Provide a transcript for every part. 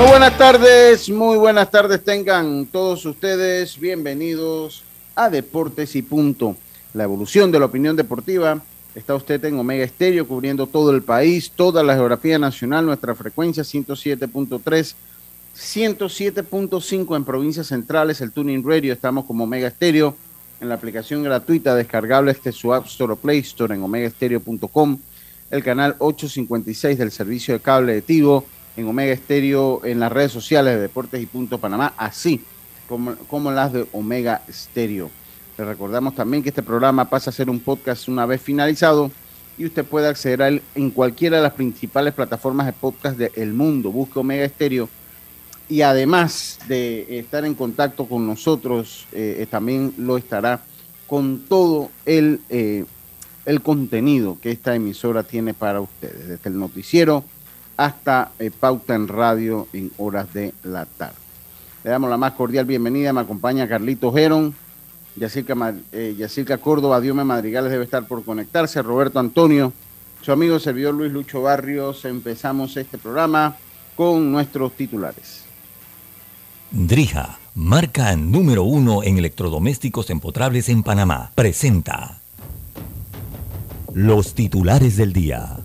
Muy buenas tardes, muy buenas tardes tengan todos ustedes bienvenidos a Deportes y Punto, la evolución de la opinión deportiva. Está usted en Omega Estéreo cubriendo todo el país, toda la geografía nacional, nuestra frecuencia 107.3, 107.5 en provincias centrales, el Tuning Radio, estamos como Omega Estéreo en la aplicación gratuita descargable este su App Store o Play Store en omegaestereo.com, el canal 856 del servicio de cable de Tigo, en Omega Estéreo, en las redes sociales de Deportes y Punto Panamá, así como, como las de Omega Estéreo. Le recordamos también que este programa pasa a ser un podcast una vez finalizado y usted puede acceder a él en cualquiera de las principales plataformas de podcast del mundo. Busque Omega Estéreo y además de estar en contacto con nosotros, eh, también lo estará con todo el, eh, el contenido que esta emisora tiene para ustedes, desde el noticiero hasta eh, Pauta en Radio en horas de la tarde. Le damos la más cordial bienvenida, me acompaña Carlito Geron, Yacirca, eh, Yacirca Córdoba, Diome Madrigales debe estar por conectarse, Roberto Antonio, su amigo servidor Luis Lucho Barrios, empezamos este programa con nuestros titulares. Drija, marca número uno en electrodomésticos empotrables en Panamá, presenta los titulares del día.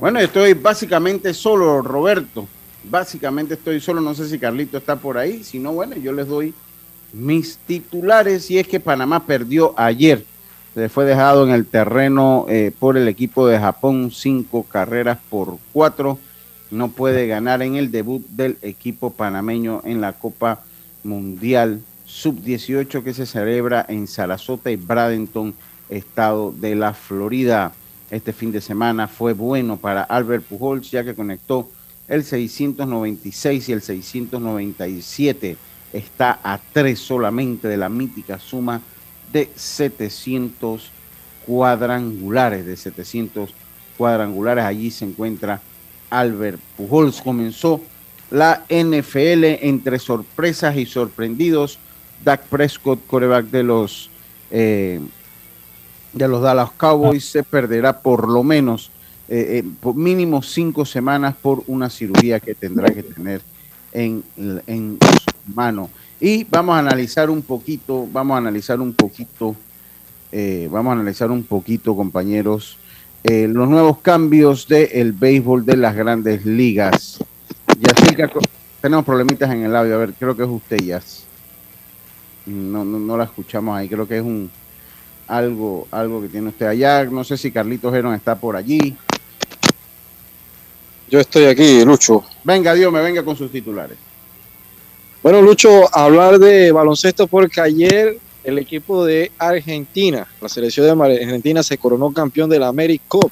Bueno, estoy básicamente solo, Roberto. Básicamente estoy solo, no sé si Carlito está por ahí. Si no, bueno, yo les doy mis titulares. Y es que Panamá perdió ayer. Se fue dejado en el terreno eh, por el equipo de Japón, cinco carreras por cuatro. No puede ganar en el debut del equipo panameño en la Copa Mundial Sub-18 que se celebra en Sarasota y Bradenton, estado de la Florida este fin de semana fue bueno para Albert Pujols, ya que conectó el 696 y el 697. Está a tres solamente de la mítica suma de 700 cuadrangulares, de 700 cuadrangulares. Allí se encuentra Albert Pujols. Comenzó la NFL entre sorpresas y sorprendidos. Dak Prescott, coreback de los eh, de los Dallas Cowboys se perderá por lo menos eh, eh, por mínimo cinco semanas por una cirugía que tendrá que tener en, en su mano. Y vamos a analizar un poquito, vamos a analizar un poquito, eh, vamos a analizar un poquito, compañeros, los nuevos cambios del béisbol de las grandes ligas. Ya tenemos problemitas en el audio, a ver, creo que es usted, ya. No, no, no la escuchamos ahí, creo que es un, algo, algo que tiene usted allá. No sé si Carlitos Gerón está por allí. Yo estoy aquí, Lucho. Venga, Dios me venga con sus titulares. Bueno, Lucho, hablar de baloncesto porque ayer el equipo de Argentina, la selección de Argentina se coronó campeón de la AmeriCup.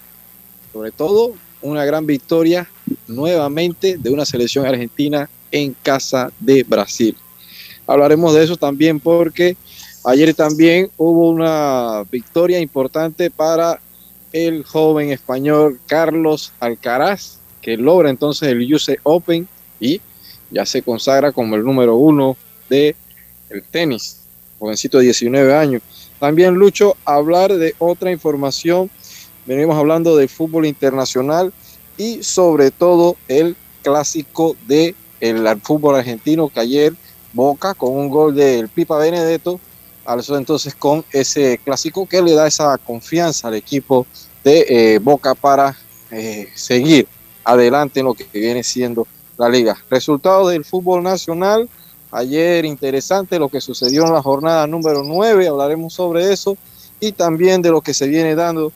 Sobre todo, una gran victoria nuevamente de una selección argentina en casa de Brasil. Hablaremos de eso también porque Ayer también hubo una victoria importante para el joven español Carlos Alcaraz, que logra entonces el US Open y ya se consagra como el número uno de el tenis, jovencito de 19 años. También Lucho, hablar de otra información. Venimos hablando del fútbol internacional y sobre todo el clásico de el fútbol argentino que ayer Boca con un gol del Pipa Benedetto alzó entonces con ese clásico que le da esa confianza al equipo de eh, Boca para eh, seguir adelante en lo que viene siendo la liga. Resultado del fútbol nacional. Ayer interesante lo que sucedió en la jornada número 9, hablaremos sobre eso y también de lo que se viene dando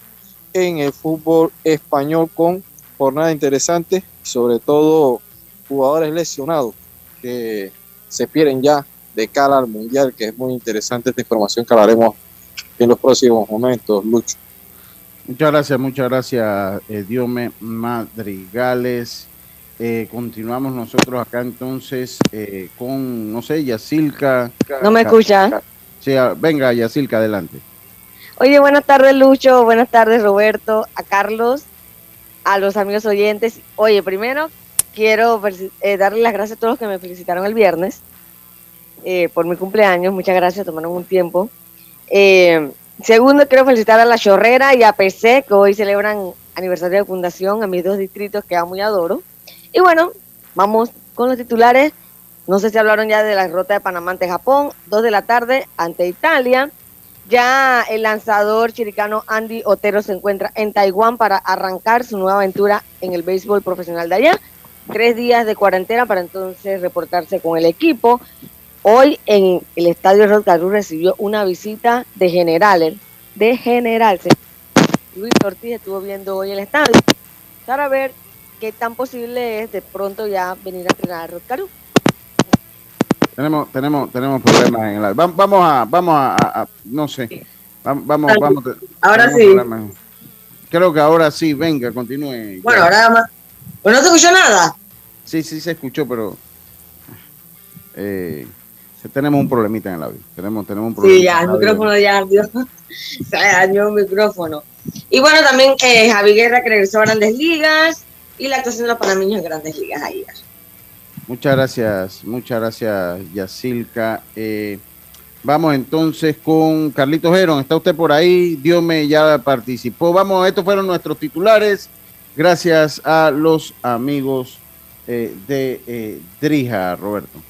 en el fútbol español con jornada interesante, sobre todo jugadores lesionados que se pierden ya de cara al mundial, que es muy interesante esta información que hablaremos en los próximos momentos, Lucho. Muchas gracias, muchas gracias, eh, Diome Madrigales. Eh, continuamos nosotros acá entonces eh, con, no sé, Yacilca. ¿No me escucha? Sí, venga, Yacilca, adelante. Oye, buenas tardes, Lucho. Buenas tardes, Roberto. A Carlos, a los amigos oyentes. Oye, primero quiero eh, darle las gracias a todos los que me felicitaron el viernes por mi cumpleaños. Muchas gracias, tomaron un tiempo. segundo, quiero felicitar a La Chorrera y a PC, que hoy celebran aniversario de fundación, a mis dos distritos que amo y adoro. Y bueno, vamos con los titulares. No sé si hablaron ya de la derrota de Panamá ante Japón, dos de la tarde ante Italia. Ya el lanzador chiricano Andy Otero se encuentra en Taiwán para arrancar su nueva aventura en el béisbol profesional de allá. Tres días de cuarentena para entonces reportarse con el equipo. Hoy en el estadio Rod recibió una visita de generales, de general. Luis Ortiz estuvo viendo hoy el estadio para ver qué tan posible es de pronto ya venir a entrenar a Rotcaru. Tenemos, tenemos, tenemos problemas en el Vamos a, vamos a, no sé. Vamos, vamos. vamos ahora sí. Creo que ahora sí, venga, continúe. Bueno, ahora más. ¿Pues no se escuchó nada? Sí, sí se escuchó, pero eh, tenemos un problemita en el audio. Tenemos, tenemos un problema. Sí, ya, el micrófono ya Se dañó el micrófono. Y bueno, también eh, Javi Guerra que regresó a Grandes Ligas y la actuación de los panameños en grandes ligas ayer. Muchas gracias, muchas gracias, Yacilca. Eh, vamos entonces con Carlitos Heron. ¿Está usted por ahí? Dios ya participó. Vamos, estos fueron nuestros titulares. Gracias a los amigos eh, de eh, Drija, Roberto.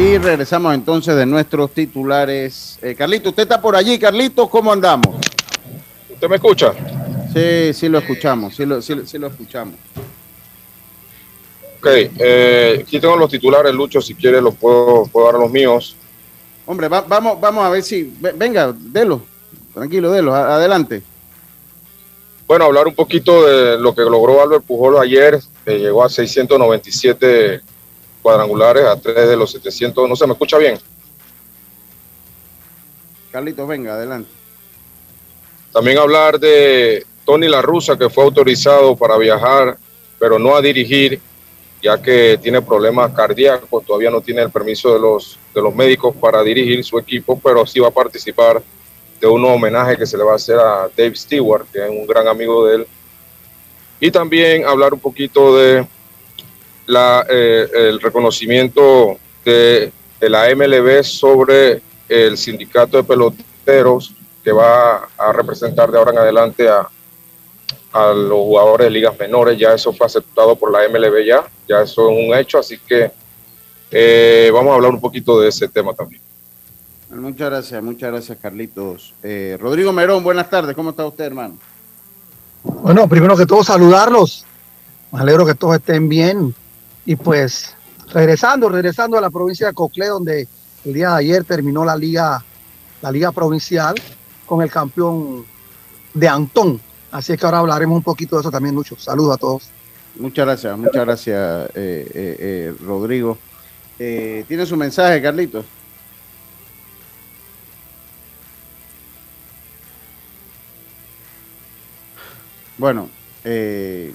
Y regresamos entonces de nuestros titulares. Eh, Carlito, usted está por allí. Carlito, ¿cómo andamos? ¿Usted me escucha? Sí, sí lo escuchamos, sí lo, sí, lo escuchamos. Ok, eh, aquí tengo los titulares, Lucho, si quiere los puedo, puedo dar los míos. Hombre, vamos, vamos a ver si... Venga, delo, tranquilo, delo, adelante. Bueno, hablar un poquito de lo que logró Albert Pujol ayer, que llegó a 697 cuadrangulares a tres de los 700. No se me escucha bien. Carlitos, venga, adelante. También hablar de Tony La Russa, que fue autorizado para viajar, pero no a dirigir, ya que tiene problemas cardíacos, todavía no tiene el permiso de los, de los médicos para dirigir su equipo, pero sí va a participar de un homenaje que se le va a hacer a Dave Stewart, que es un gran amigo de él. Y también hablar un poquito de la, eh, el reconocimiento de, la MLB sobre el sindicato de peloteros que va a representar de ahora en adelante a, a los jugadores de ligas menores. Ya eso fue aceptado por la MLB ya, ya eso es un hecho, así que eh, vamos a hablar un poquito de ese tema también. Muchas gracias, muchas gracias Carlitos. Eh, Rodrigo Merón, buenas tardes, ¿cómo está usted hermano? Bueno, primero que todo saludarlos. Me alegro que todos estén bien. Y pues regresando, regresando a la provincia de Coclé, donde el día de ayer terminó la liga, la liga provincial con el campeón de Antón. Así es que ahora hablaremos un poquito de eso también, Lucho. Saludos a todos. Muchas gracias, muchas gracias, eh, eh, eh, Rodrigo. ¿Tiene su mensaje, Carlitos? Bueno, qué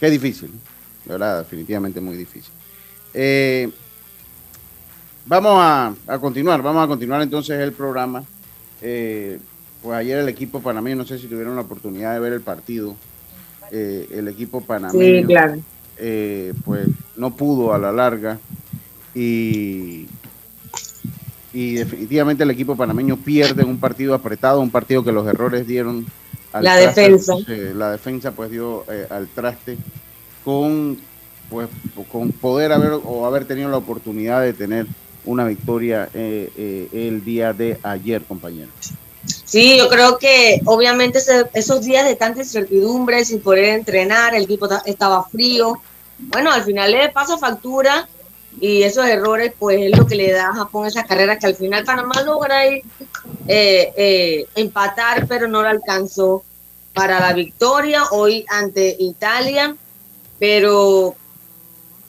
difícil verdad, definitivamente muy difícil. Eh, vamos a, continuar, vamos a continuar entonces el programa. Eh, pues ayer el equipo panameño, no sé si tuvieron la oportunidad de ver el partido, eh, el equipo panameño, Sí, claro. pues no pudo a la larga y, y definitivamente el equipo panameño pierde un partido apretado, un partido que los errores dieron al La traste, defensa. la defensa pues dio al traste con pues con poder haber o haber tenido la oportunidad de tener una victoria eh, eh, el día de ayer, compañero. Sí, yo creo que obviamente ese- esos días de tanta incertidumbre, sin poder entrenar, el equipo ta- estaba frío. Bueno, al final le pasa factura y esos errores, pues es lo que le da a Japón esa carrera que al final Panamá logra ir, eh, eh, empatar, pero no lo alcanzó para la victoria hoy ante Italia. Pero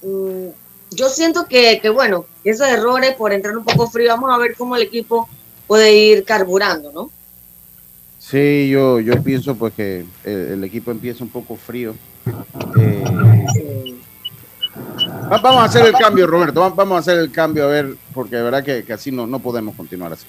mm, yo siento que, que, bueno, esos errores por entrar un poco frío, vamos a ver cómo el equipo puede ir carburando, ¿no? Sí, yo, yo pienso pues que el, el equipo empieza un poco frío. Eh, va- vamos a hacer el cambio, Roberto. va- Vamos a hacer el cambio, a ver, porque de verdad que, que así no, no podemos continuar así.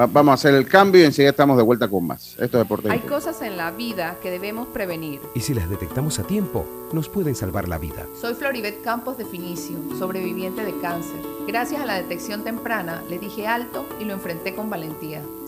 Va- vamos a hacer el cambio y enseguida estamos de vuelta con más. Esto es Deportes y Hay cosas en la vida que debemos prevenir. Y si las detectamos a tiempo, nos pueden salvar la vida. Soy Floribet Campos de Finicio, sobreviviente de cáncer. Gracias a la detección temprana, le dije alto y lo enfrenté con valentía.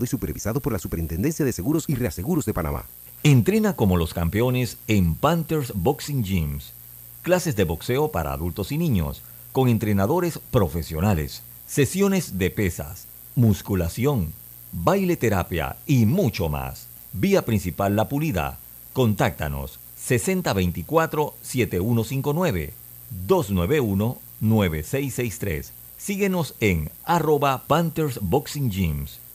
Y supervisado por la Superintendencia de Seguros y Reaseguros de Panamá. Entrena como los campeones en Panthers Boxing Gyms. Clases de boxeo para adultos y niños, con entrenadores profesionales, sesiones de pesas, musculación, baile terapia y mucho más. Vía principal La Pulida. Contáctanos 6024-7159 291-9663. Síguenos en arroba Panthers Boxing Gyms,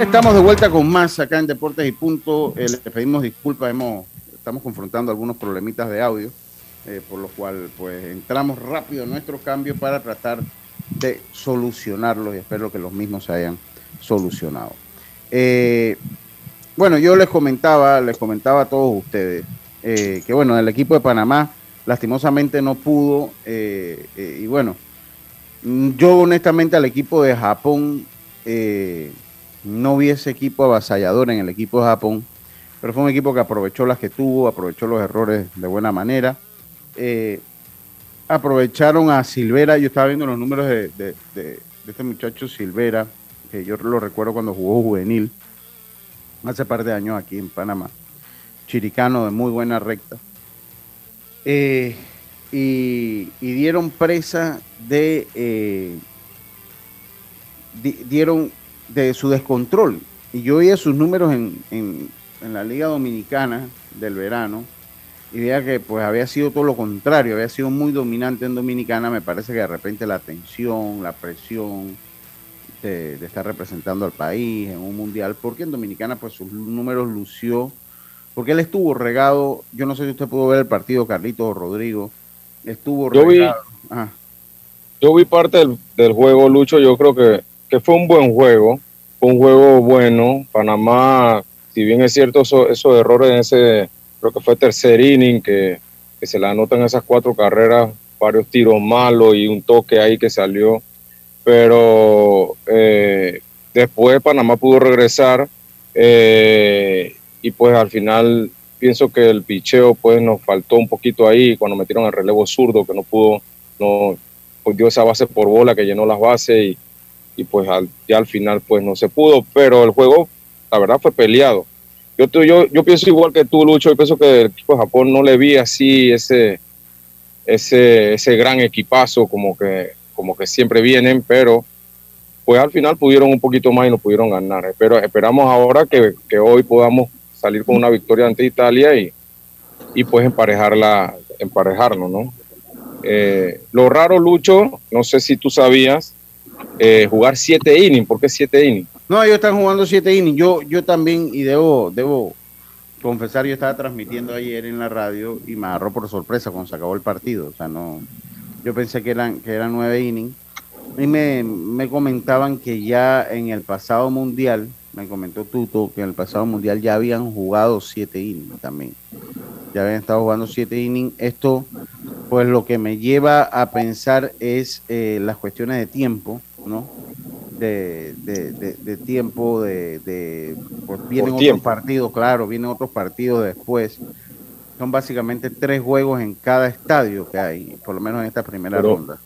Estamos de vuelta con más acá en Deportes y Punto. Eh, les pedimos disculpas, hemos, estamos confrontando algunos problemitas de audio, eh, por lo cual pues entramos rápido en nuestro cambio para tratar de solucionarlos y espero que los mismos se hayan solucionado. Eh, bueno, yo les comentaba, les comentaba a todos ustedes que bueno, el equipo de Panamá lastimosamente no pudo y bueno, yo honestamente al equipo de Japón no vi ese equipo avasallador en el equipo de Japón, pero fue un equipo que aprovechó las que tuvo, aprovechó los errores de buena manera. Eh, aprovecharon a Silvera, yo estaba viendo los números de, este muchacho Silvera, que yo lo recuerdo cuando jugó juvenil, hace par de años aquí en Panamá. Chiricano de muy buena recta. Eh, y, dieron presa de. Eh, dieron de su descontrol. Y yo veía sus números en, en, la Liga Dominicana del verano y veía que pues había sido todo lo contrario, había sido muy dominante en Dominicana. Me parece que de repente la tensión, la presión de, estar representando al país en un mundial, porque en Dominicana pues sus números lució, porque él estuvo regado, yo no sé si usted pudo ver el partido, Carlito o Rodrigo, estuvo regado. yo vi parte del, del juego, Lucho, yo creo que que fue un buen juego, un juego bueno. Panamá, si bien es cierto esos, errores en ese, creo que fue tercer inning, que, se le anotan esas cuatro carreras, varios tiros malos y un toque ahí que salió. Pero eh, después Panamá pudo regresar eh, y pues al final pienso que el picheo pues nos faltó un poquito ahí cuando metieron el relevo zurdo que no pudo, no pues dio esa base por bola que llenó las bases y, y pues ya al final pues no se pudo, pero el juego la verdad fue peleado. Yo, yo, yo pienso igual que tú, Lucho, yo pienso que el equipo de Japón no le vi así ese, ese, ese gran equipazo como que, como que siempre vienen, pero pues al final pudieron un poquito más y no pudieron ganar. Pero esperamos ahora que, que hoy podamos salir con una victoria ante Italia y, y pues emparejarla, emparejarnos, ¿no? Eh, lo raro, Lucho, no sé si tú sabías, eh, jugar siete innings. ¿Por qué siete innings? No, ellos están jugando siete innings. Yo, yo también, y debo, debo confesar, yo estaba transmitiendo ayer en la radio y me agarró por sorpresa cuando se acabó el partido. O sea, no, yo pensé que eran, que eran nueve innings. Y me, me comentaban que ya en el pasado mundial, me comentó Tuto, que en el pasado mundial ya habían jugado siete innings también. Ya habían estado jugando siete innings. Esto, pues lo que me lleva a pensar es eh, las cuestiones de tiempo ¿no? De, de, tiempo, de, pues vienen otros partidos, claro, vienen otros partidos después. Son básicamente tres juegos en cada estadio que hay, por lo menos en esta primera ronda.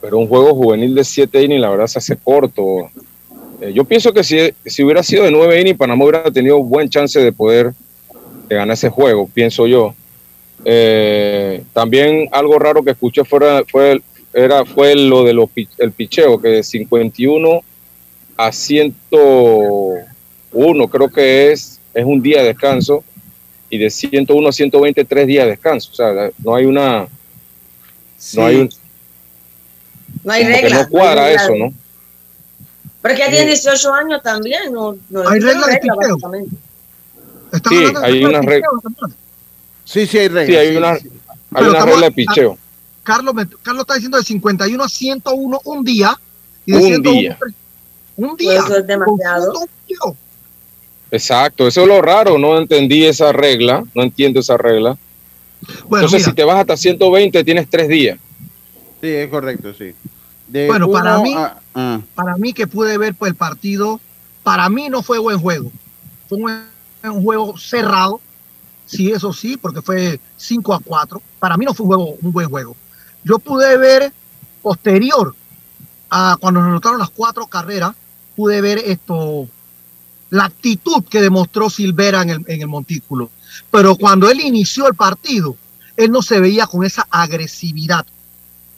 Pero un juego juvenil de siete innings, la verdad, se hace corto. Eh, yo pienso que si, si hubiera sido de nueve innings, Panamá hubiera tenido buen chance de poder de ganar ese juego, pienso yo. Eh, también algo raro que escuché fuera, fue era, fue lo de los, el picheo, que de 51 a 101 creo que es, es un día de descanso y de 101 a 120 tres días de descanso. O sea, no hay una... No hay un... No hay regla. no cuadra eso, ¿no? Pero que ya tiene 18 años también. No, no hay regla de picheo. Sí, hay una regla. Sí, sí hay regla. Sí, hay una, hay una regla de picheo. Carlos, Carlos está diciendo de 51 a 101 un día. Y de un día. Un día. Eso es demasiado. Exacto, eso es lo raro. No entendí esa regla. No entiendo esa regla. Entonces, si te vas hasta 120, tienes tres días. Sí, es correcto, sí. De bueno, para mí, a- ah. para mí que pude ver pues, el partido, para mí no fue buen juego. Fue un, un juego cerrado, sí, eso sí, porque fue 5 a 4. Para mí no fue un, juego, un buen juego. Yo pude ver posterior a cuando nos anotaron las cuatro carreras, pude ver esto, la actitud que demostró Silvera en el, en el montículo. Pero cuando él inició el partido, él no se veía con esa agresividad.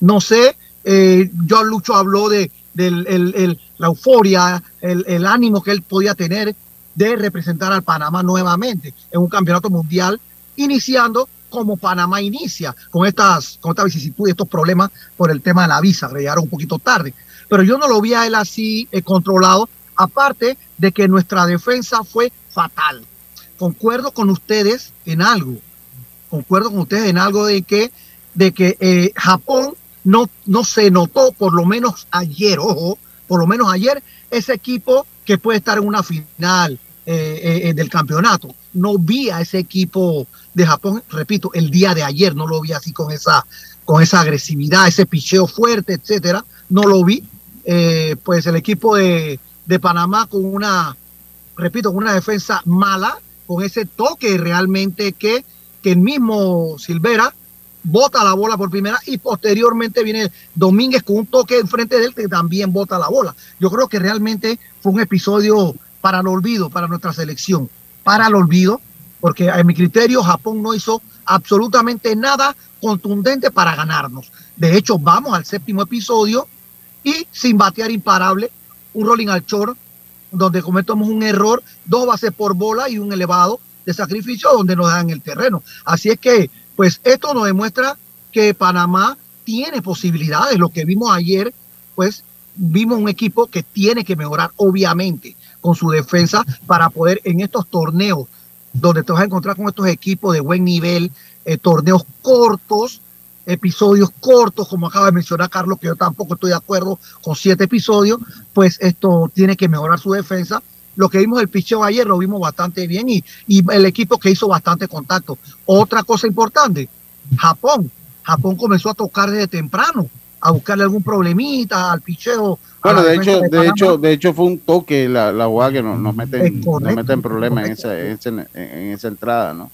No sé, eh, John Lucho habló de el- la euforia, el ánimo que él podía tener de representar al Panamá nuevamente en un campeonato mundial, iniciando como Panamá inicia, con estas, con esta vicisitud y estos problemas por el tema de la visa, llegaron un poquito tarde. Pero yo no lo vi a él así eh, controlado, aparte de que nuestra defensa fue fatal. Concuerdo con ustedes en algo, concuerdo con ustedes en algo de que, de que eh, Japón no, no se notó, por lo menos ayer, ojo, por lo menos ayer, ese equipo que puede estar en una final eh, eh, eh, del campeonato. No vi a ese equipo de Japón, repito, el día de ayer, no lo vi así con esa, con esa agresividad, ese picheo fuerte, etcétera, no lo vi. Pues el equipo de, de Panamá con una, repito, con una defensa mala, con ese toque realmente que, que el mismo Silvera bota la bola por primera y posteriormente viene Domínguez con un toque enfrente de él que también bota la bola. Yo creo que realmente fue un episodio para el olvido, para nuestra selección, para el olvido, porque a mi criterio Japón no hizo absolutamente nada contundente para ganarnos. De hecho, vamos al séptimo episodio y sin batear imparable, un rolling al short donde cometemos un error, dos bases por bola y un elevado de sacrificio donde nos dan el terreno. Así es que, pues esto nos demuestra que Panamá tiene posibilidades. Lo que vimos ayer, pues vimos un equipo que tiene que mejorar, obviamente, con su defensa para poder en estos torneos donde te vas a encontrar con estos equipos de buen nivel, eh, torneos cortos, episodios cortos, como acaba de mencionar Carlos, que yo tampoco estoy de acuerdo con siete episodios, pues esto tiene que mejorar su defensa. Lo que vimos del picheo ayer lo vimos bastante bien y, y el equipo que hizo bastante contacto. Otra cosa importante, Japón. Japón comenzó a tocar desde temprano, a buscarle algún problemita al picheo. Bueno, de hecho, de hecho, de hecho fue un toque la, la jugada que nos, nos meten, nos meten problemas en esa, en, esa, en esa entrada, ¿no?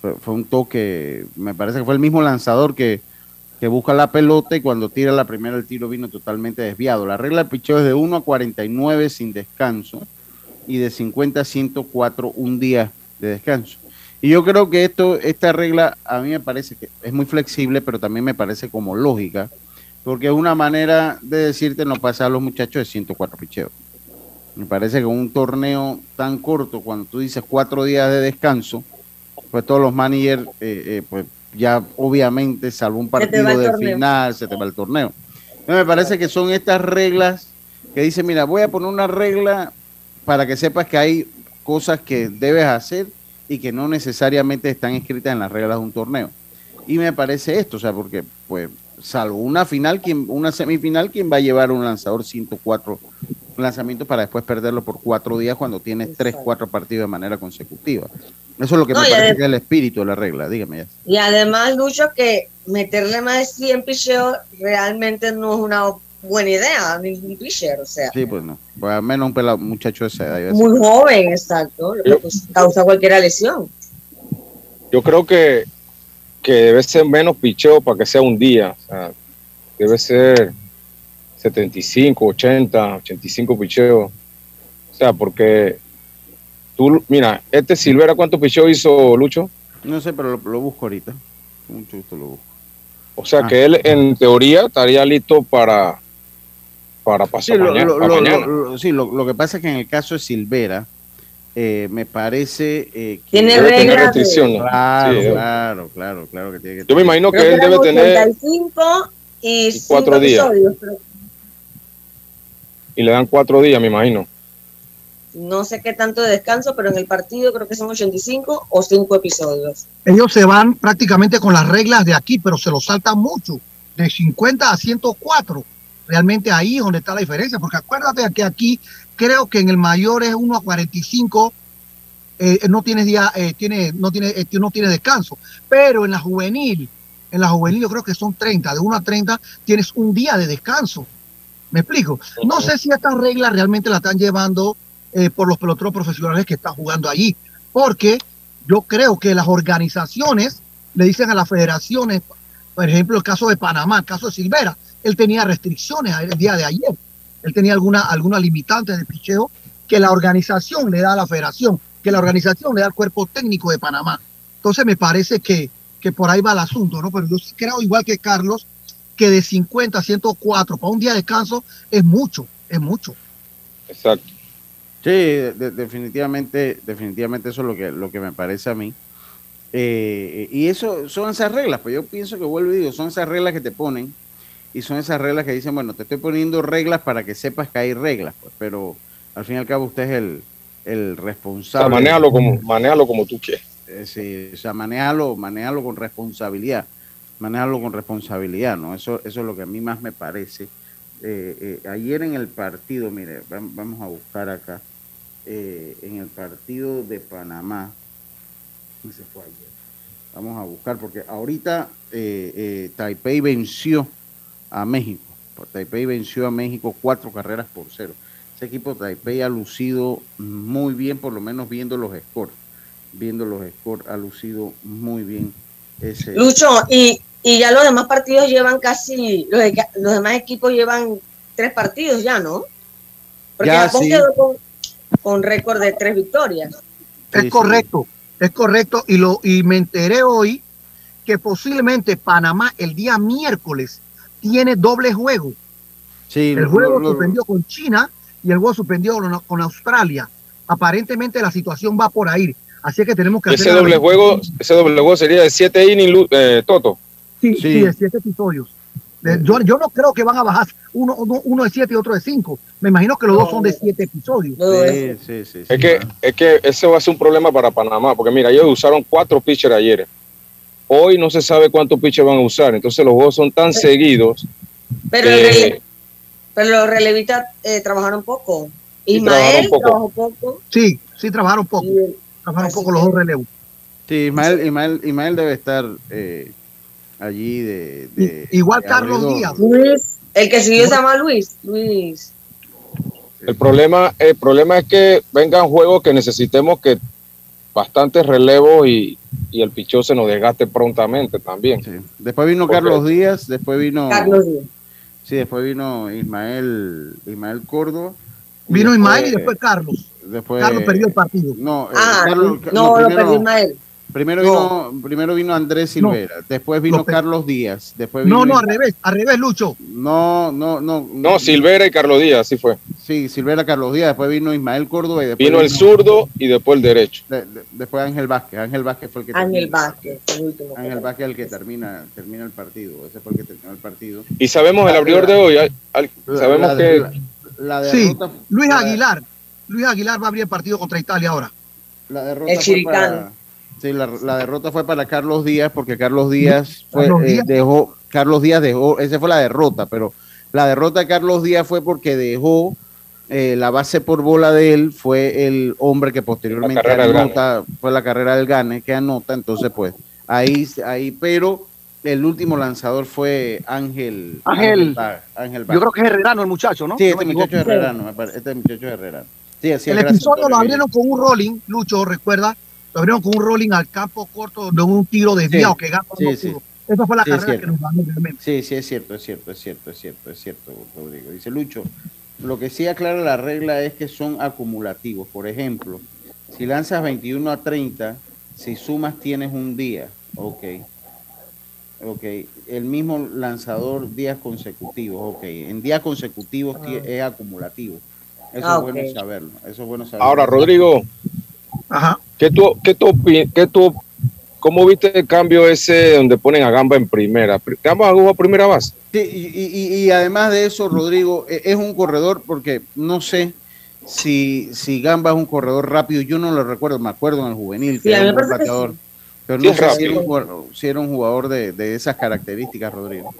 Fue, fue un toque, me parece que fue el mismo lanzador que, que busca la pelota y cuando tira la primera el tiro vino totalmente desviado. La regla del picheo es de 1 a 49 sin descanso y de 50 a 104 un día de descanso. Y yo creo que esto, esta regla a mí me parece que es muy flexible, pero también me parece como lógica, porque es una manera de decirte no pasar a los muchachos de 104 picheos. Me parece que un torneo tan corto, cuando tú dices cuatro días de descanso, pues todos los managers, eh, eh, pues ya obviamente, salvo un partido de torneo. final, se te va el torneo. Entonces, me parece que son estas reglas que dicen, mira, voy a poner una regla para que sepas que hay cosas que debes hacer y que no necesariamente están escritas en las reglas de un torneo. Y me parece esto, o sea, porque, pues, salvo una final, quien, una semifinal, ¿quién va a llevar un lanzador 104 lanzamientos para después perderlo por cuatro días cuando tienes tres, cuatro partidos de manera consecutiva? Eso es lo que No, me parece que es el espíritu de la regla, dígame ya. Y además, Lucho, que meterle más de 100 picheos realmente no es una buena idea a ningún pitcher, o sea, Sí, pues no. Pues al menos un pelado, muchacho de esa edad. iba a decir. muy joven, exacto, lo que pues, causa cualquier lesión. Yo creo que, que debe ser menos picheo para que sea un día. O sea, debe ser 75, 80, 85 picheos. O sea, porque tú, mira, este Silvera, ¿cuántos picheos hizo Lucho? No sé, pero lo, lo busco ahorita. Con Mucho gusto lo busco. O sea, Ah. que él en teoría estaría listo para, para Sí, pasar lo, mañana. lo- para lo- mañana. lo- sí, lo- lo que pasa es que en el caso de Silvera, eh, me parece eh, que Tiene Debe tener restricciones. Claro, Sí, claro, claro, claro que tiene que Yo me imagino Creo que él debe tener 85 y, y cuatro días. pero y le dan cuatro días, me imagino. no sé qué tanto de descanso, pero en el partido creo que son 85 o 5 episodios. ellos se van prácticamente con las reglas de aquí, pero se lo saltan mucho, de 50 a 104. Realmente ahí es donde está la diferencia, porque acuérdate que aquí creo que en el mayor es 1 a 45, eh, no tienes día, eh, tiene, no tiene, eh, no tiene descanso, pero en la juvenil En la juvenil yo creo que son 30, de 1 a 30 tienes un día de descanso. ¿Me explico? No sé si estas reglas realmente la están llevando eh, por los peloteros profesionales que están jugando allí, porque yo creo que las organizaciones le dicen a las federaciones, por ejemplo, el caso de Panamá, el caso de Silvera, él tenía restricciones el día de ayer, él tenía alguna, alguna limitante de picheo que la organización le da a la federación, que la organización le da al cuerpo técnico de Panamá. Entonces me parece que, que por ahí va el asunto, ¿no? Pero yo sí creo, igual que Carlos, que de 50 a 104 para un día de descanso es mucho, es mucho. Exacto. Sí, de- definitivamente, definitivamente eso es lo que, lo que me parece a mí. Eh, y eso son esas reglas, pues yo pienso que vuelvo y digo, son esas reglas que te ponen y son esas reglas que dicen, bueno, te estoy poniendo reglas para que sepas que hay reglas, pues, pero al fin y al cabo usted es el, el O sea, responsable. manéjalo como, manéjalo como tú quieres. Eh, sí, o sea, manéjalo, manéjalo con responsabilidad, manéjalo con responsabilidad, ¿no? Eso, eso es lo que a mí más me parece. Eh, eh, ayer en el partido, mire, vam- vamos a buscar acá, en el partido de Panamá, ¿dónde se fue ayer? Vamos a buscar, porque ahorita Taipei venció a México. Taipei venció a México cuatro carreras por cero. Ese equipo Taipei ha lucido muy bien, por lo menos viendo los scores. Viendo los scores, ha lucido muy bien ese. Lucho, y, y ya los demás partidos llevan casi, los, demás equipos llevan tres partidos ya, ¿no? Porque Ya, Japón sí. quedó con, con récord de tres victorias. Es correcto, es correcto. Y, lo, y me enteré hoy que posiblemente Panamá el día miércoles tiene doble juego. Sí, El juego lo- suspendió con China y el juego suspendió con, Australia. Aparentemente la situación va por ahí. Así que tenemos que Ese hacer doble juego, ese doble juego sería de 7 innings, eh, Toto. Sí, sí, de siete episodios. De- Yo, yo no creo que van a bajar uno, uno, uno de siete y otro de cinco. Me imagino que los dos son de siete episodios. Sí, sí, sí. Es que, es que ese va a ser un problema para Panamá, porque mira, ellos usaron cuatro pitchers ayer. Hoy no se sabe cuántos pitchers van a usar, entonces los juegos son tan seguidos. Pero, que- el rele- pero los relevistas eh, trabajaron poco. Ismael trabajaron poco. trabajó poco. Sí, sí, trabajaron poco. Trabajaron poco los dos relevos. Sí, Ismael, Ismael, Ismael debe estar eh, allí de, de- Igual de Carlos. Díaz. Luis, el que siguió se llama Luis. Luis. El problema, el problema es que vengan juegos que necesitemos que bastantes relevos y, y el pichón se nos desgaste prontamente también. Después vino Porque- Carlos Díaz, después vino. Carlos Díaz. Sí, después vino Ismael, Ismael Córdoba. Vino Ismael y después Carlos. después- Carlos perdió el partido. No, eh, Ah, Carlos- no, lo primero- perdió Ismael. Primero vino, primero vino Andrés Silvera, después vino Carlos Díaz, después No, vino no, al revés, al revés, Lucho. No, no, no. No, Silvera y Carlos Díaz, así fue. Sí, Silvera Carlos Díaz, después vino Ismael Córdoba y después Vino el zurdo y después el derecho. de- de- después Ángel Vázquez. Ángel Vázquez fue el que Ángel termina. Vázquez, el último. Ángel Vázquez el que termina, termina el partido. Ese fue el que terminó el partido. Y sabemos el abridor de hoy. al- al- La- sabemos la- que la- la Sí, Luis la- Aguilar. Luis Aguilar va a abrir el partido contra Italia ahora. La derrota El fue para, sí, la, la derrota fue para Carlos Díaz porque Carlos Díaz fue, Carlos eh, dejó, Carlos Díaz dejó, esa fue la derrota, pero la derrota de Carlos Díaz fue porque dejó eh, la base por bola de él, fue el hombre que posteriormente anota, fue la carrera del Gane que anota, entonces pues ahí, ahí, pero el último lanzador fue Ángel Ángel. Ángel Yo Ba- creo que es Herrerano el muchacho, ¿no? Sí, este muchacho es. Herrerano, este muchacho es Herrerano. Sí, así El episodio lo abrieron con un rolling, Lucho, recuerda, lo abrieron con un rolling al campo corto de un tiro desviado Sí, que Gamba sí, sí. Esa fue la carrera que nos ganó realmente. Sí, sí, es cierto, es cierto, es cierto, es cierto, es cierto, Rodrigo. Dice Lucho, lo que sí aclara la regla es que son acumulativos. Por ejemplo, si lanzas 21 a 30, si sumas tienes un día. Ok. Ok. El mismo lanzador días consecutivos. Ok. En días consecutivos ti- es acumulativo. Eso Ah, es bueno saberlo. Eso es bueno saberlo. Ahora, Rodrigo, Ajá. ¿qué tú, qué tú, qué tú, ¿cómo viste el cambio ese donde ponen a Gamba en primera? Gamba jugó a primera base. Sí, y, y- y además de eso, Rodrigo, e- es un corredor porque no sé si, si Gamba es un corredor rápido. Yo no lo recuerdo, me acuerdo en el juvenil que Sí, a era un buen bateador. sí. Pero no sé si era, un, jugador- si era un jugador de, de esas características, Rodrigo.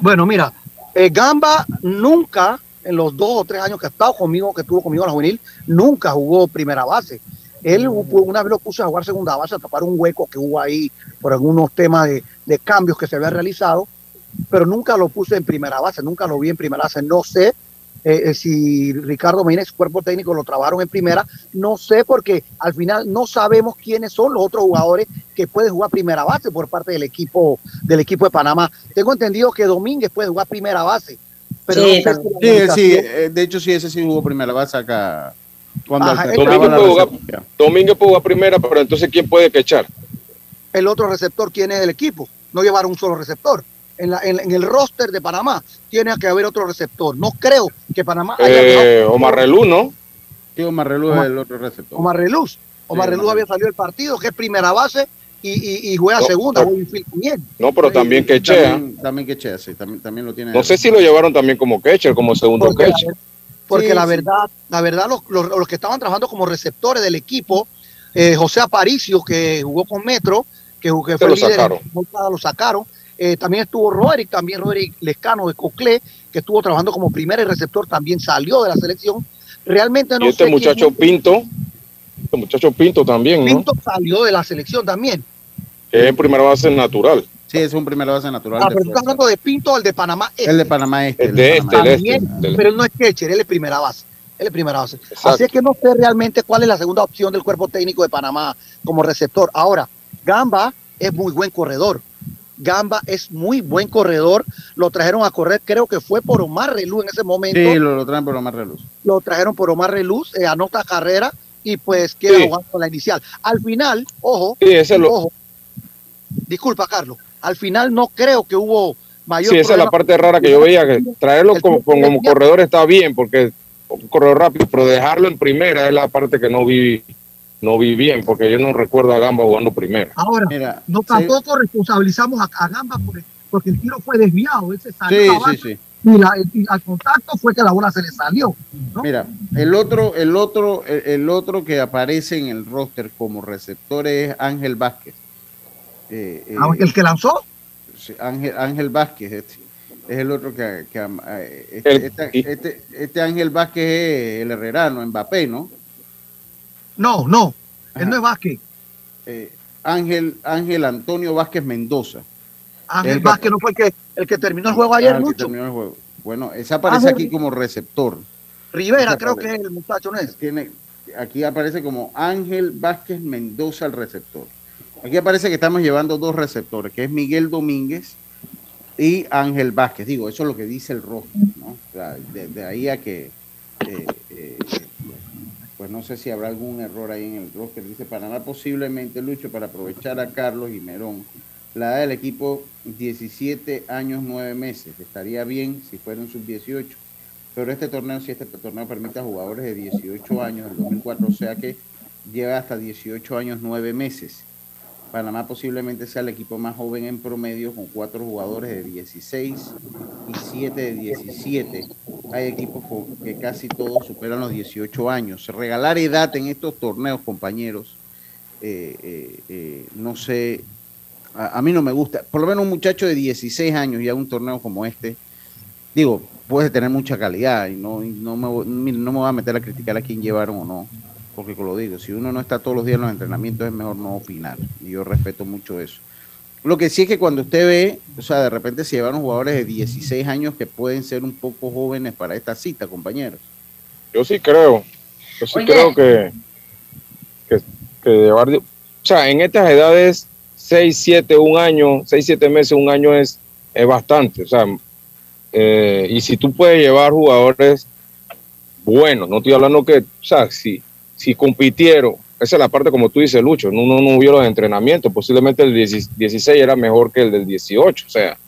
Bueno, mira, eh, Gamba nunca, en los dos o tres años que ha estado conmigo, que estuvo conmigo en la juvenil, nunca jugó primera base. Él hubo- una vez lo puso a jugar segunda base a tapar un hueco que hubo ahí por algunos temas de, de cambios que se había realizado, pero nunca lo puse en primera base, nunca lo vi en primera base. No sé eh, eh, si Ricardo Medina su cuerpo técnico lo trabajaron en primera, no sé porque al final no sabemos quiénes son los otros jugadores que pueden jugar primera base por parte del equipo del equipo de Panamá. Tengo entendido que Domínguez puede jugar primera base. Pero sí, no sé si sí, sí, eh, de hecho sí, ese sí jugó primera base acá. Cuando Ajá, alternaba Domínguez la puede, jugar, recepción. Domínguez puede jugar primera, pero entonces ¿quién puede quechar? el otro receptor, ¿quién es del equipo? No llevaron un solo receptor. En, la- en- en el roster de Panamá tiene que haber otro receptor. No creo que Panamá haya Eh, Omar Relú, ¿no? Sí, Omar Relú Omar- es el otro receptor. Omar Reluz. Omar Sí, había salido del partido, que es primera base y, y- y juega No, segunda. pero- juega infield también. No, pero también quechea. También, también quechea, sí, también, también lo tiene. No sé si lo llevaron también como catcher, como segundo Porque la, catcher. Porque Sí, la sí. verdad, la verdad, los, los- los que estaban trabajando como receptores del equipo, eh, José Aparicio, que jugó con Metro, que, jugó- que fue líder sacaron. lo sacaron. Eh, también estuvo Roderick, también Roderick Lescano de Coclé, que estuvo trabajando como primer receptor, también salió de la selección. Realmente no y este sé quién- muchacho Pinto, este muchacho Pinto también, ¿no? Pinto salió de la selección también. Que es en primera base natural. Sí, es un primera base natural. Ah, pero tú estás hablando de Pinto, el de Panamá. Este. El de Panamá este. El de este, Panamá el este. este. Pero él no es catcher, él es primera base. Él es primera base. Exacto. Así es que no sé realmente cuál es la segunda opción del cuerpo técnico de Panamá como receptor. Ahora, Gamba es muy buen corredor. Gamba es muy buen corredor. Lo trajeron a correr, creo que fue por Omar Relú en ese momento. Sí, lo, lo traen por Omar Reluz. Lo trajeron por Omar Reluz, eh, anota carrera y pues queda Sí. jugando con la inicial. Al final, ojo, Sí, ese lo- ojo, disculpa Carlos, al final no creo que hubo mayor Sí, esa es la parte rara que yo veía, que traerlo como, como corredor está bien, porque un corredor rápido, pero dejarlo en primera es la parte que no vi, no vi bien, porque yo no recuerdo a Gamba jugando primera. Ahora, Mira, no sí. tampoco responsabilizamos a, a Gamba por- porque el tiro fue desviado, él se salió Sí, sí. y, la- y al contacto fue que la bola se le salió. ¿no? Mira, el otro, el otro, el, el otro que aparece en el roster como receptor es Ángel Vázquez. Eh, eh, Ah, el que lanzó, sí, Ángel, Ángel Vázquez este, es el otro que, que, eh, este, El- este- este- este Ángel Vázquez es el herrerano, Mbappé, ¿no? no, no, Ajá. él no es Vázquez. Eh, Ángel, Ángel Antonio Vázquez Mendoza. Ángel El que- Vázquez no fue el que, el que terminó el juego ayer, Ah, el que mucho. terminó el juego. Bueno, ese aparece Ángel- aquí como receptor. Rivera, Ese creo que es el muchacho, ¿no es? Tiene, aquí aparece como Ángel Vázquez Mendoza el receptor. Aquí aparece que estamos llevando dos receptores, que es Miguel Domínguez y Ángel Vázquez. Digo, eso es lo que dice el roster, ¿no? De, ahí a que, eh, eh, pues no sé si habrá algún error ahí en el roster. Dice Panamá posiblemente, Lucho, para aprovechar a Carlos y Merón. La edad del equipo, 17 años, 9 meses. Estaría bien si fuera un sub-18 pero este torneo, si este torneo permite a jugadores de 18 años, del 2004, o sea que lleva hasta 18 años, 9 meses. Panamá posiblemente sea el equipo más joven en promedio, con cuatro jugadores de 16 y 7 de 17. Hay equipos que casi todos superan los 18 años. Regalar edad en estos torneos, compañeros, eh, eh, eh, no sé, a, mí no me gusta. Por lo menos un muchacho de 16 años y a un torneo como este, digo, puede tener mucha calidad y no, y no, me, no me voy a meter a criticar a quién llevaron o no, porque como lo digo, si uno no está todos los días en los entrenamientos es mejor no opinar y yo respeto mucho eso. Lo que sí es que cuando usted ve, o sea, de repente se llevaron jugadores de 16 años que pueden ser un poco jóvenes para esta cita, compañeros. Yo sí creo, yo sí Oye. creo que, que, que llevar, o sea, en estas edades, 6, 7, un año, 6, 7 meses, un año es, es bastante, o sea, eh, y si tú puedes llevar jugadores buenos, no estoy hablando que, o sea, si, si compitieron, esa es la parte como tú dices, Lucho, no, no, no vio los entrenamientos, posiblemente el 10 16 era mejor que el del 18, o sea,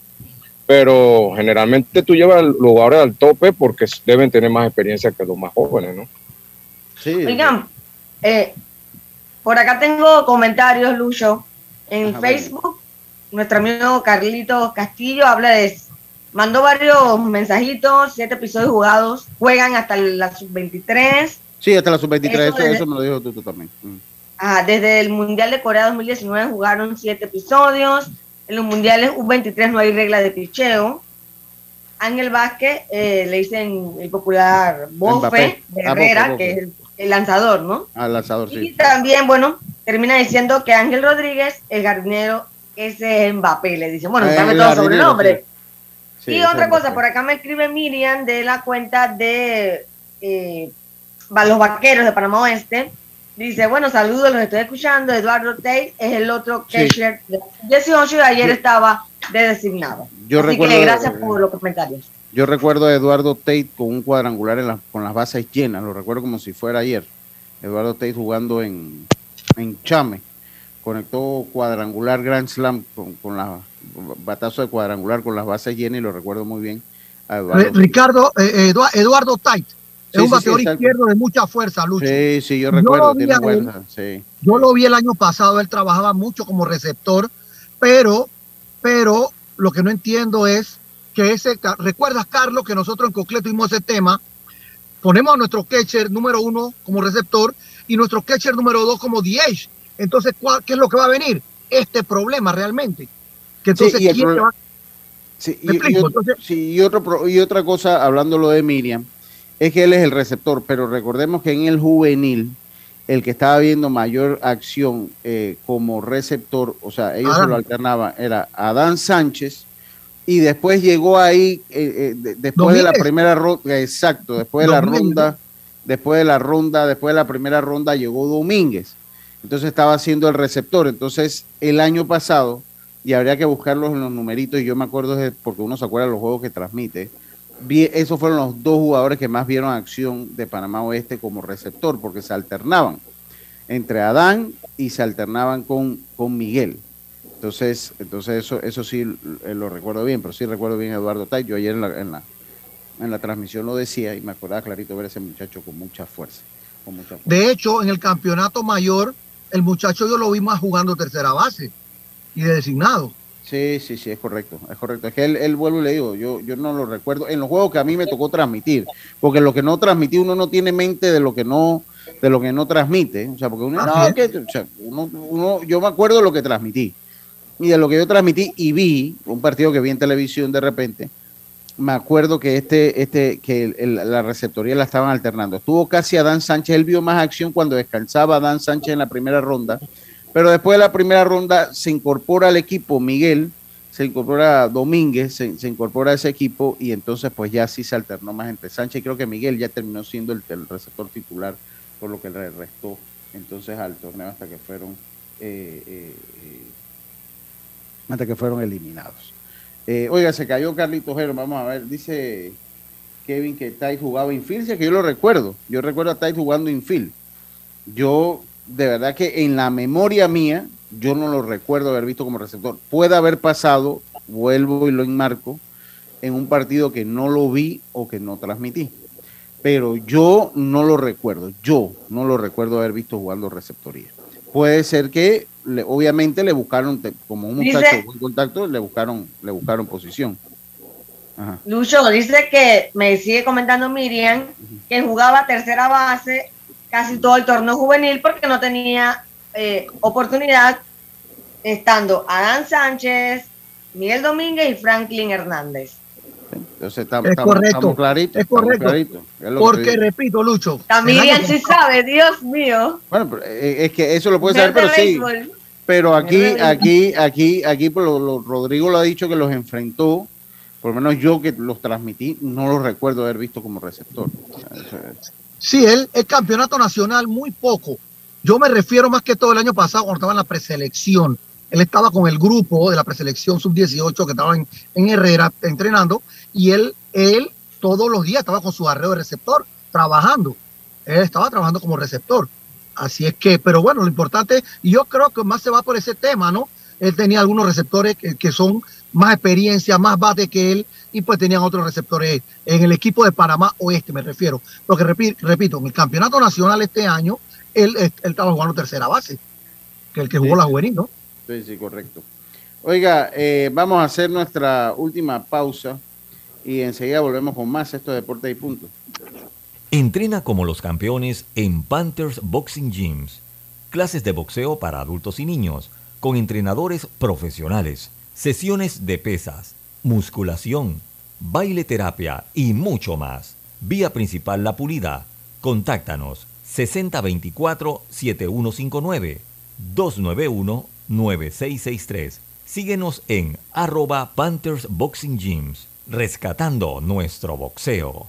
pero generalmente tú llevas los jugadores al tope porque deben tener más experiencia que los más jóvenes, ¿no? Sí. Oigan, eh, por acá tengo comentarios, Lucho. En Ajá, Facebook, nuestro amigo Carlitos Castillo habla de. Mandó varios mensajitos, siete episodios jugados, juegan hasta la sub-23. Sí, hasta la sub-23, Eso eso, desde- eso me lo dijo tú, tú también. Mm. Ah, desde el Mundial de Corea 2019 jugaron siete episodios. En los Mundiales U23 no hay regla de picheo. Ángel Vázquez, eh, le dicen el popular Bofe de Ah, Bofe, Herrera, Bofe. que es el, el lanzador, ¿no? Al lanzador, Y sí. también, bueno, termina diciendo que Ángel Rodríguez, el jardinero, ese es Mbappé, le dice, bueno, dame el todo jardinero, sobrenombre. Sí, y otra cosa, Mbappé. por acá me escribe Miriam de la cuenta de eh, los vaqueros de Panamá Oeste. Dice, bueno, saludos, los estoy escuchando. Eduardo Tate es el otro Sí. catcher de 18 y ayer Yo- estaba de designado. Yo Así recuerdo- que gracias por los comentarios. Yo recuerdo a Eduardo Tate con un cuadrangular en las- con las bases llenas, lo recuerdo como si fuera ayer. Eduardo Tate jugando en, en Chame, conectó cuadrangular Grand Slam con, con la batazo de cuadrangular con las bases llenas y lo recuerdo muy bien. a Eduardo Re- Ricardo, eh, Edu- Eduardo Sí, es un bateador sí, izquierdo de mucha fuerza, Lucho. Sí, sí, yo Yo recuerdo, vi tiene él. fuerza, sí. Yo lo vi el año pasado, él trabajaba mucho como receptor, pero, pero lo que no entiendo es que ese, recuerdas Carlos que nosotros en Cocle tuvimos ese tema, ponemos a nuestro catcher número uno como receptor y nuestro catcher número dos como DH. Entonces, ¿cuál, ¿qué es lo que va a venir? Este problema realmente. Que entonces, ¿quién va- Sí, y, explico, y entonces- y otro, otra cosa, hablando lo de Miriam, es que él es el receptor, pero recordemos que en el juvenil, el que estaba viendo mayor acción eh, como receptor, o sea, ellos se lo alternaban, era Adán Sánchez, y después llegó ahí, eh, eh, de- después de la primera ronda, exacto, después de la ronda, después de la ronda, después de la primera ronda llegó Domínguez. Entonces estaba haciendo el receptor. Entonces, el año pasado, y habría que buscarlos en los numeritos, y yo me acuerdo porque uno se acuerda de los juegos que transmite. Esos fueron los dos jugadores que más vieron acción de Panamá Oeste como receptor, porque se alternaban entre Adán y se alternaban con, con Miguel. Entonces, entonces eso, eso sí eh, lo recuerdo bien, pero sí recuerdo bien a Eduardo Tay. Yo ayer en la, en la, en la transmisión lo decía y me acordaba clarito ver a ese muchacho con mucha fuerza. Con mucha fuerza. De hecho, en el campeonato mayor, el muchacho yo lo vi más jugando tercera base y de designado. Sí, sí, sí, es correcto, es correcto. Es que él, él vuelvo y le digo, yo, yo no lo recuerdo en los juegos que a mí me tocó transmitir, porque lo que no transmití uno no tiene mente de lo que no, de lo que no transmite, o sea, porque uno, no, que, o sea, uno, uno- yo me acuerdo de lo que transmití y de lo que yo transmití y vi un partido que vi en televisión de repente, me acuerdo que este, este, que el- el- la receptoría la estaban alternando. Estuvo casi Adán Sánchez, él vio más acción cuando descansaba Adán Sánchez en la primera ronda, pero después de la primera ronda se incorpora al equipo Miguel, se incorpora Domínguez, se, incorpora a ese equipo y entonces pues ya sí se alternó más entre Sánchez. Creo que Miguel ya terminó siendo el, receptor titular, por lo que le restó entonces al torneo hasta que fueron eh, eh, eh, hasta que fueron eliminados. Eh, oiga, se cayó Carlitos Jero, vamos a ver, dice Kevin que Tai jugaba infield, sí, que yo lo recuerdo, yo recuerdo a Tai jugando infield. Yo, de verdad que en la memoria mía, yo no lo recuerdo haber visto como receptor. Puede haber pasado, vuelvo y lo enmarco, en un partido que no lo vi o que no transmití. Pero yo no lo recuerdo, yo no lo recuerdo haber visto jugando receptoría. Puede ser que, le- obviamente, le buscaron, como un Dice- muchacho de buen contacto, le buscaron, le buscaron posición. Ajá. Lucho dice que me sigue comentando Miriam que jugaba tercera base casi todo el torneo juvenil porque no tenía eh, oportunidad estando Adán Sánchez, Miguel Domínguez y Franklin Hernández. Entonces tam- Es estamos, correcto, estamos claritos. es estamos correcto. claritos. Es que Porque, repito, Lucho. Miriam año sí sabe, Dios mío. Bueno, eh, es que eso lo puede saber, Ver pero sí. Pero aquí, aquí, aquí, aquí, por lo, lo- Rodrigo lo ha dicho que los enfrentó. Por lo menos yo que los transmití, no los recuerdo haber visto como receptor. Sí, él, el campeonato nacional, muy poco. Yo me refiero más que todo el año pasado cuando estaba en la preselección. Él estaba con el grupo de la preselección sub-18 que estaba en, Herrera entrenando y él, él todos los días estaba con su arreo de receptor trabajando. Él estaba trabajando como receptor. Así es que, pero bueno, lo importante, yo creo que más se va por ese tema, ¿no? Él tenía algunos receptores que, que son más experiencia, más bate que él, y pues tenían otros receptores en el equipo de Panamá Oeste, me refiero. Porque repi- repito, en el campeonato nacional este año, él, él estaba jugando tercera base, que el que jugó Sí. la juvenil, ¿no? Sí, sí, correcto. Oiga, eh, vamos a hacer nuestra última pausa y enseguida volvemos con más esto de Deportes y Punto. Entrena como los campeones en Panthers Boxing Gyms. Clases de boxeo para adultos y niños, con entrenadores profesionales, sesiones de pesas, musculación, baile terapia y mucho más. Vía principal La Pulida. Contáctanos 6024-7159, 291-9663. Síguenos en arroba Panthers Boxing Gyms, rescatando nuestro boxeo.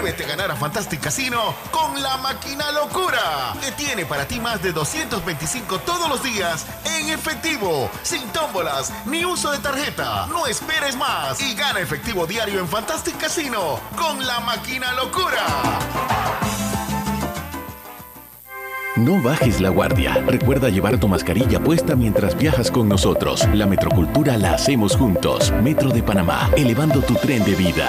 Muévete a ganar a Fantastic Casino con la máquina locura, que tiene para ti más de 225 todos los días en efectivo, sin tómbolas ni uso de tarjeta. No esperes más y gana efectivo diario en Fantastic Casino con la máquina locura. No bajes la guardia. Recuerda llevar tu mascarilla puesta mientras viajas con nosotros. La metrocultura la hacemos juntos. Metro de Panamá, elevando tu tren de vida.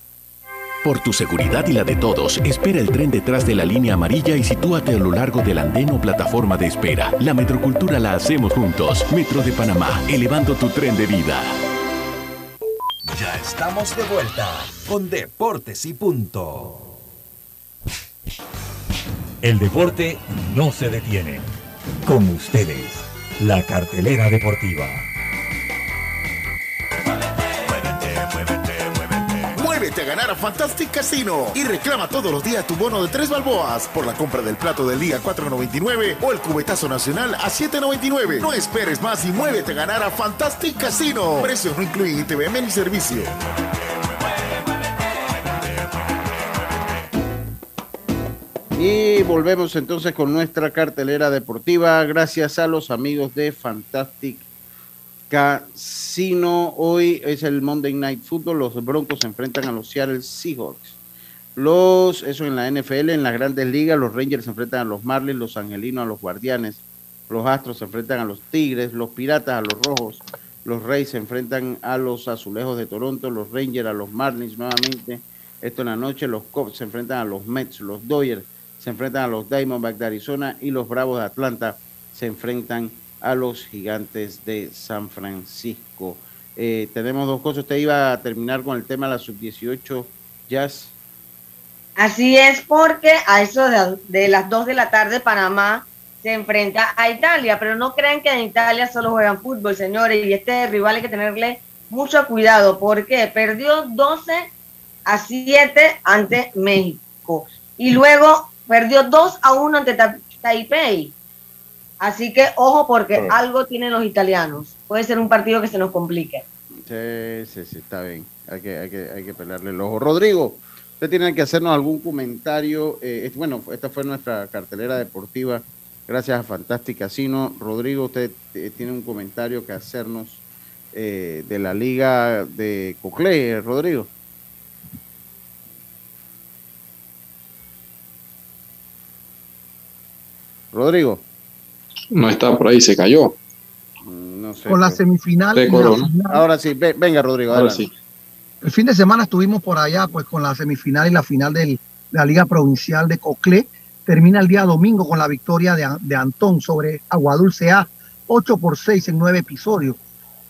Por tu seguridad y la de todos, espera el tren detrás de la línea amarilla y sitúate a lo largo del andén o plataforma de espera. La metrocultura la hacemos juntos. Metro de Panamá, elevando tu tren de vida. Ya estamos de vuelta con Deportes y Punto. El deporte no se detiene. Con ustedes, la cartelera deportiva. Ganar a Fantastic Casino y reclama todos los días tu bono de tres balboas por la compra del plato del día 4.99 o el cubetazo nacional a 7.99. No esperes más y muévete a ganar a Fantastic Casino. Precios no incluyen ITVM ni servicio. Y volvemos entonces con nuestra cartelera deportiva. Gracias a los amigos de Fantastic Casino. Hoy es el Monday Night Football. Los Broncos se enfrentan a los Seattle Seahawks. Los, eso en la NFL, en las grandes ligas, los Rangers se enfrentan a los Marlins, los Angelinos a los Guardianes, los Astros se enfrentan a los Tigres, los Piratas a los Rojos, los Reyes se enfrentan a los Azulejos de Toronto, los Rangers a los Marlins nuevamente. Esto en la noche, los Cubs se enfrentan a los Mets, los Dodgers se enfrentan a los Diamondbacks de Arizona y los Bravos de Atlanta se enfrentan a los Gigantes de San Francisco. Eh, tenemos dos cosas. Usted iba a terminar con el tema de la sub-18 Jazz. Así es porque a eso de, de las 2 de la tarde Panamá se enfrenta a Italia, pero no crean que en Italia solo juegan fútbol, señores, y este rival hay que tenerle mucho cuidado porque perdió 12 a 7 ante México y luego perdió 2 a 1 ante Ta- Taipei. Así que ojo porque algo tienen los italianos. Puede ser un partido que se nos complique. Sí, sí, sí, está bien. Hay que, hay que, hay que pelarle el ojo. Rodrigo, usted tiene que hacernos algún comentario. eh, es- bueno, esta fue nuestra cartelera deportiva. Gracias a Fantastic Casino. Rodrigo, usted eh, tiene un comentario que hacernos eh, de la liga de Cocle, Rodrigo. Rodrigo. No está por ahí, se cayó. No sé. Con la semifinal. De y la Corona. final. Ahora sí, ve- venga, Rodrigo. Ahora sí. El fin de semana estuvimos por allá, pues con la semifinal y la final del- de la Liga Provincial de Coclé. Termina el día domingo con la victoria de, de Antón sobre Aguadulce A, 8 por 6 en 9 episodios.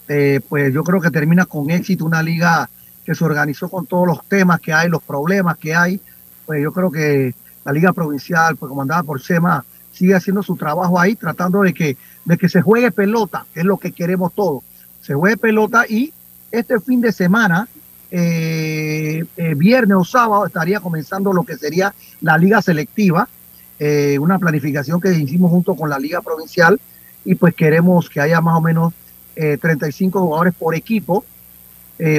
Eh, pues yo creo que termina con éxito una liga que se organizó con todos los temas que hay, los problemas que hay. Pues yo creo que la Liga Provincial, pues comandada por Chema, sigue haciendo su trabajo ahí, tratando de que, de que se juegue pelota, que es lo que queremos todos. Se juegue pelota y este fin de semana eh, eh, viernes o sábado estaría comenzando lo que sería la liga selectiva, eh, una planificación que hicimos junto con la liga provincial y pues queremos que haya más o menos eh, 35 jugadores por equipo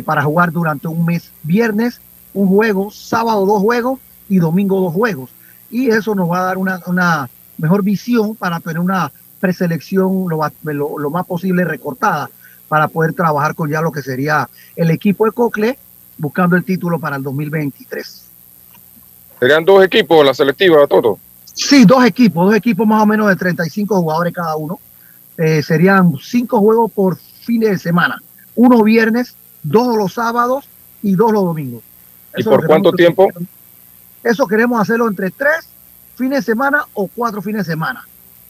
para jugar durante un mes. Viernes un juego, sábado dos juegos y domingo dos juegos. Y eso nos va a dar una, una mejor visión para tener una preselección lo, va- lo- lo más posible recortada para poder trabajar con ya lo que sería el equipo de Cocle buscando el título para el 2023. Serían dos equipos la selectiva, Toto. Sí, dos equipos, dos equipos más o menos de 35 jugadores cada uno. Eh, serían cinco juegos por fin de semana. Uno viernes, dos los sábados y dos los domingos. ¿Y Eso por cuánto tiempo? Eso queremos hacerlo entre tres fines de semana o cuatro fines de semana.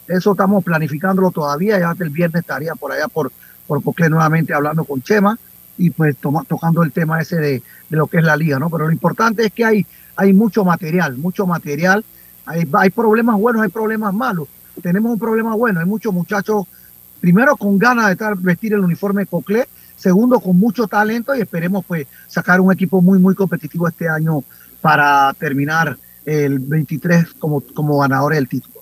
Eso estamos planificándolo todavía. Ya el viernes estaría por allá por, por nuevamente hablando con Chema y pues toma- tocando el tema ese de, de lo que es la liga, ¿no? Pero lo importante es que hay, hay mucho material, mucho material. Hay, hay problemas buenos, hay problemas malos. Tenemos un problema bueno, hay muchos muchachos, primero con ganas de estar, vestir el uniforme Cocle, segundo con mucho talento y esperemos pues sacar un equipo muy, muy competitivo este año para terminar el 23 como, como ganadores del título.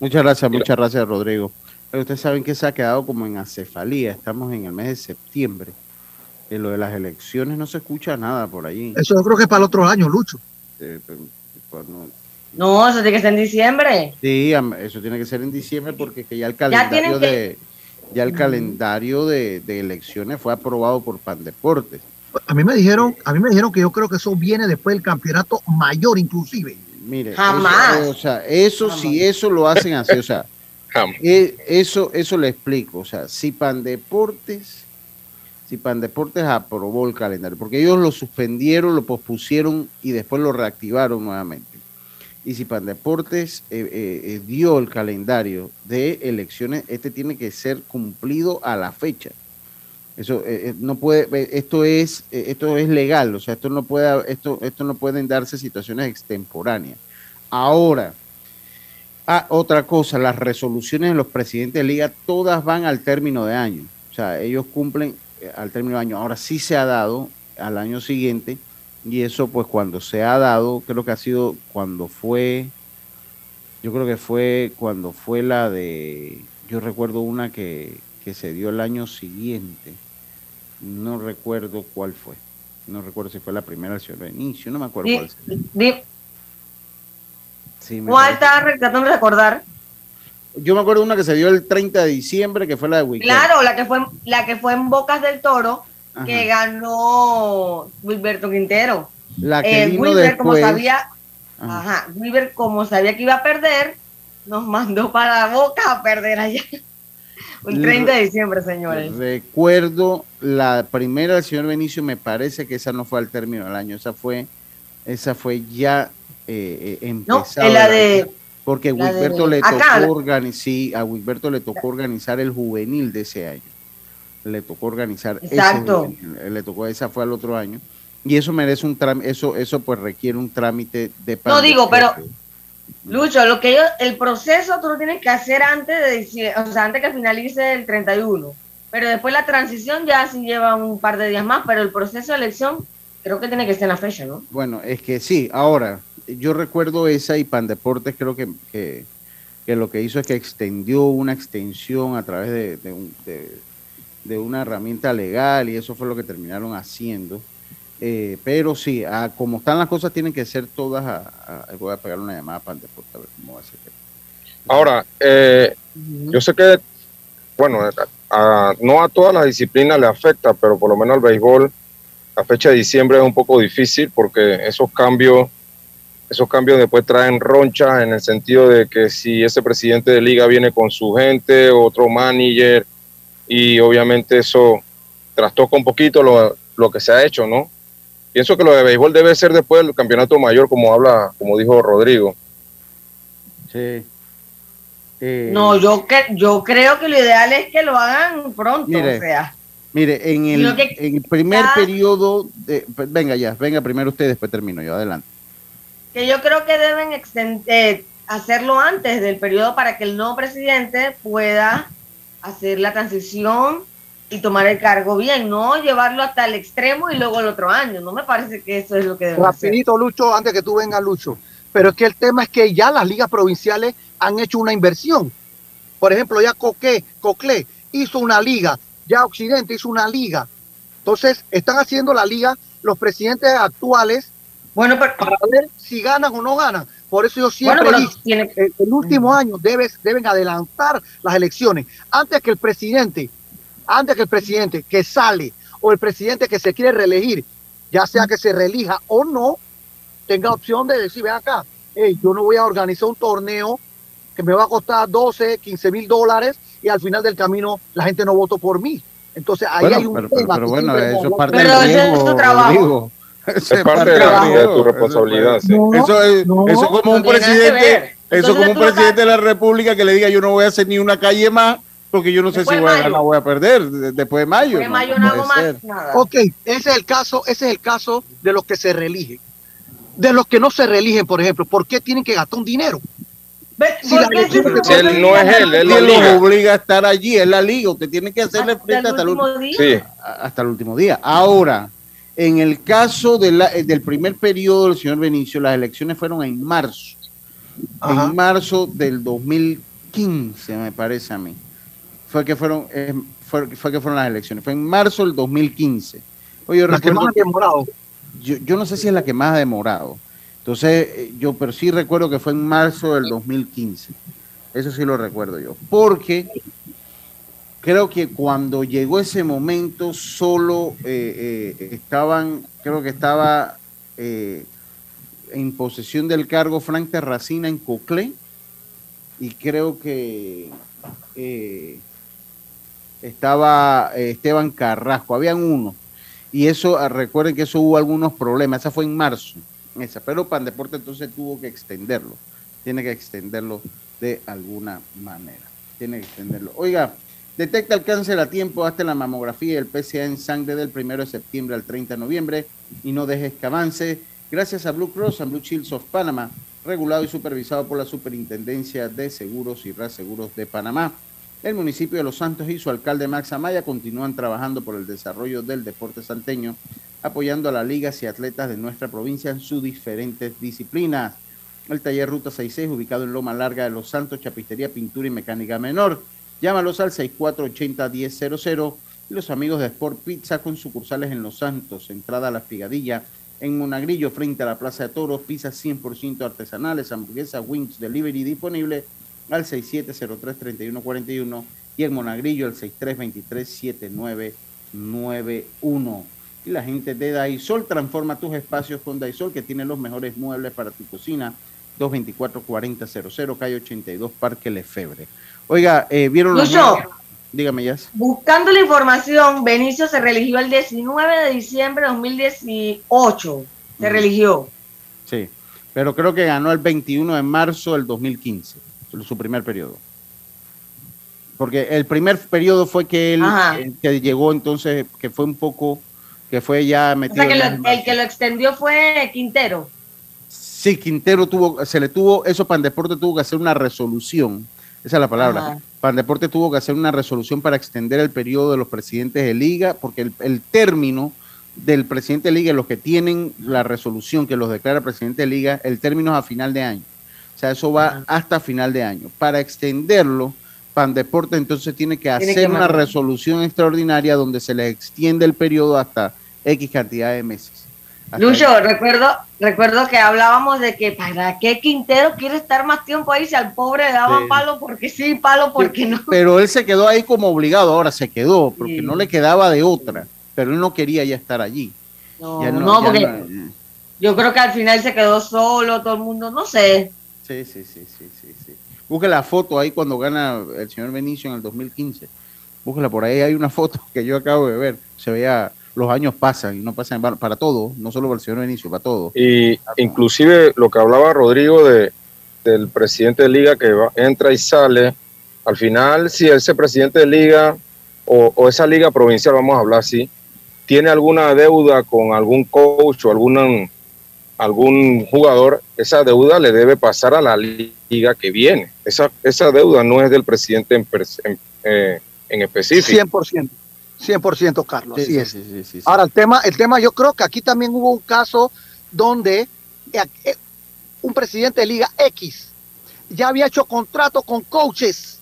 Muchas gracias, muchas gracias, Rodrigo. Pero ustedes saben que se ha quedado como en acefalía. Estamos en el mes de septiembre. En lo de las elecciones no se escucha nada por allí. Eso yo creo que es para el otro año, Lucho. Eh, pues, no. No, eso tiene que ser en diciembre. Sí, eso tiene que ser en diciembre porque que ya el Ya calendario que- de ya el calendario de, de elecciones fue aprobado por Pandeportes. A mí me dijeron, a mí me dijeron que yo creo que eso viene después del campeonato mayor inclusive. Mire, Jamás. Eso, o sea, eso si eso lo hacen así, o sea, eh, eso eso le explico, o sea, si Pandeportes si Pandeportes aprobó el calendario, porque ellos lo suspendieron, lo pospusieron y después lo reactivaron nuevamente. Y si Pandeportes eh, eh, eh, dio el calendario de elecciones, este tiene que ser cumplido a la fecha. Eso eh, eh, no puede, eh, esto es, esto es legal, o sea, esto no puede, esto, esto no pueden darse situaciones extemporáneas. Ahora, ah, otra cosa, las resoluciones de los presidentes de liga todas van al término de año, o sea, ellos cumplen al término de año. Ahora sí se ha dado al año siguiente y eso pues cuando se ha dado, creo que ha sido cuando fue, yo creo que fue cuando fue la de, yo recuerdo una que, que se dio el año siguiente, no recuerdo cuál fue, no recuerdo si fue la primera del señor Benicio, no me acuerdo Di- cuál fue. di- Sí, me ¿Cuál está tratando de recordar? Yo me acuerdo una que se dio el 30 de diciembre, que fue la de Wicked. Claro, la que fue la que fue en Bocas del Toro, Ajá. que ganó Wilberto Quintero. La que Eh, vino Wilber, como sabía, Ajá. ajá, Wilber, como sabía que iba a perder, nos mandó para Boca a perder allá. El 30 de diciembre, señores. Recuerdo la primera del señor Benicio, me parece que esa no fue al término del año, esa fue, esa fue ya eh, eh, No, la de- porque la de- Wilberto le acá, tocó organizar, sí, a Wilberto le tocó organizar el juvenil de ese año. Le tocó organizar Exacto. ese juvenil, eh, le tocó esa fue al otro año Y eso merece un trámite, eso, eso pues requiere un trámite de No digo, pero. Lucho, lo que ellos, el proceso tú lo tienes que hacer antes de o sea, antes que finalice el 31. Pero después la transición ya sí lleva un par de días más, pero el proceso de elección creo que tiene que ser en la fecha, ¿no? Bueno, es que sí, ahora, yo recuerdo esa y Pan Deportes creo que, que, que lo que hizo es que extendió una extensión a través de un- de- de una herramienta legal y eso fue lo que terminaron haciendo. Eh, pero sí, ah, como están las cosas, tienen que ser todas. A, a- voy a pegar una llamada a Pan Deportes a ver cómo va a ser. Ahora, eh, yo sé que, bueno, a- a- no a todas las disciplinas le afecta, pero por lo menos al béisbol, la fecha de diciembre es un poco difícil porque esos cambios, esos cambios después traen ronchas en el sentido de que si ese presidente de liga viene con su gente, otro manager, y obviamente eso trastoca un poquito lo, lo que se ha hecho, ¿no? Pienso que lo de béisbol debe ser después del campeonato mayor, como habla, como dijo Rodrigo. Sí. Eh, No, yo, que, yo creo que lo ideal es que lo hagan pronto, Mire, o sea. Mire, en el, que- en el primer ya- periodo, de, pues, venga ya, venga primero usted, después termino yo, adelante. que yo creo que deben exten- eh, hacerlo antes del periodo para que el nuevo presidente pueda hacer la transición y tomar el cargo bien, no llevarlo hasta el extremo y luego el otro año. No me parece que eso es lo que debe hacer. Rapidito, Lucho, antes que tú vengas, Lucho. Pero es que el tema es que ya las ligas provinciales han hecho una inversión. Por ejemplo, ya Coque, Coclé hizo una liga, ya Occidente hizo una liga. Entonces, están haciendo la liga los presidentes actuales bueno, para ver si ganan o no ganan. Por eso yo siempre Bueno, tiene- el, el último año debes, deben adelantar las elecciones. Antes que el presidente, antes que el presidente que sale o el presidente que se quiere reelegir, ya sea que se reelija o no, tenga opción de decir, ven acá, hey, yo no voy a organizar un torneo que me va a costar 12, 15 mil dólares y al final del camino la gente no votó por mí. Entonces ahí Bueno, hay un pero, pero- tema pero que bueno, eso es parte hablado. del riesgo, Rodrigo. Es parte de, la- de tu responsabilidad. sí. eso es, eso es como un no tiene nada que presidente, eso como un presidente de la República que le diga yo no voy a hacer ni una calle más porque yo no sé Después si voy a mayo. ganar o voy a perder de- después de mayo. Después de mayo No no hago más nada. Ok, ese es el caso, ese es el caso de los que se reeligen. De los que no se reeligen, por ejemplo, ¿por qué tienen que gastar un dinero? Si la elección- Si él no es él, él Él lo los liga. obliga a estar allí, es la liga, usted tiene que hacerle frente hasta el último Sí. a- hasta el último día. Ahora, en el caso de la- eh, del primer periodo del señor Benicio, las elecciones fueron en marzo. En marzo del 2015, me parece a mí. Fue que fueron, eh, fue, fue que fueron las elecciones. Fue en marzo del 2015. Oye, yo La que más ha demorado. yo, yo no sé si es la que más ha demorado. Entonces, eh, yo, pero sí recuerdo que fue en marzo del 2015. Eso sí lo recuerdo yo. Porque creo que cuando llegó ese momento, solo eh, eh, estaban, creo que estaba eh, en posesión del cargo Frank Terracina en Coclé. Y creo que eh, estaba eh, Esteban Carrasco. Habían uno. Y eso, ah, recuerden que eso hubo algunos problemas. Esa fue en marzo. Esa, pero Pandeporte entonces tuvo que extenderlo. Tiene que extenderlo de alguna manera. Tiene que extenderlo. Oiga, detecta el cáncer a tiempo hasta la mamografía y el PCA en sangre del 1 de septiembre al 30 de noviembre y no dejes que avance. Gracias a Blue Cross and Blue Shields of Panama, regulado y supervisado por la Superintendencia de Seguros y Reaseguros de Panamá. El municipio de Los Santos y su alcalde Max Amaya continúan trabajando por el desarrollo del deporte santeño, apoyando a las ligas y atletas de nuestra provincia en sus diferentes disciplinas. El taller Ruta 66, ubicado en Loma Larga de Los Santos, Chapistería, Pintura y Mecánica Menor. Llámalos al 6480-1000 y los amigos de Sport Pizza con sucursales en Los Santos, entrada a la Espigadilla, en Monagrillo, frente a la Plaza de Toros, pizzas 100% artesanales, hamburguesas, wings, delivery disponible al 6703-3141 y en Monagrillo el 6323-7991. Y la gente de Daisol transforma tus espacios con Daisol, que tiene los mejores muebles para tu cocina. 224-4000, calle 82, Parque Lefebre. Oiga, eh, ¿vieron los? Dígame, ya. Buscando la información, Benicio se religió el 19 de diciembre de 2018. Se Mm. religió. Sí, pero creo que ganó el 21 de marzo del 2015, su primer periodo. Porque el primer periodo fue que él, eh, que llegó entonces, que fue un poco que fue ya O metido. sea, que en lo- el que lo extendió fue Quintero. Sí, Quintero tuvo, se le tuvo, eso Pandeporte tuvo que hacer una resolución, esa es la palabra. Ajá. Pandeporte tuvo que hacer una resolución para extender el periodo de los presidentes de liga, porque el, el término del presidente de liga, los que tienen la resolución que los declara presidente de liga, el término es a final de año. O sea, eso va hasta final de año. Para extenderlo, Pandeporte entonces tiene que Tiene hacer que una resolución extraordinaria donde se le extiende el periodo hasta X cantidad de meses. Lucho, recuerdo, recuerdo que hablábamos de que para qué Quintero quiere estar más tiempo ahí si al pobre le daban Sí. palo porque sí, palo porque no. Pero él se quedó ahí como obligado, ahora se quedó, porque no le quedaba de otra, pero él no quería ya estar allí. No, no, porque no- yo creo que al final se quedó solo, todo el mundo, no sé. Sí, sí, sí, sí, sí, sí. La foto ahí cuando gana el señor Benicio en el 2015. Búsquela por ahí, hay una foto que yo acabo de ver. Se veía, los años pasan y no pasan para, todo, no solo para el señor Benicio, para todo. Y inclusive lo que hablaba Rodrigo de, del presidente de liga que va- entra y sale, al final si ese presidente de liga o, esa liga provincial, vamos a hablar así, tiene alguna deuda con algún coach o algún, algún jugador, esa deuda le debe pasar a la liga que viene. Esa, esa deuda no es del presidente en, en, eh, en específico. 100%. 100% Carlos, Sí, así sí, es. sí, sí, sí, sí. Ahora, el tema, el tema, yo creo que aquí también hubo un caso donde eh, eh, un presidente de Liga X ya había hecho contrato con coaches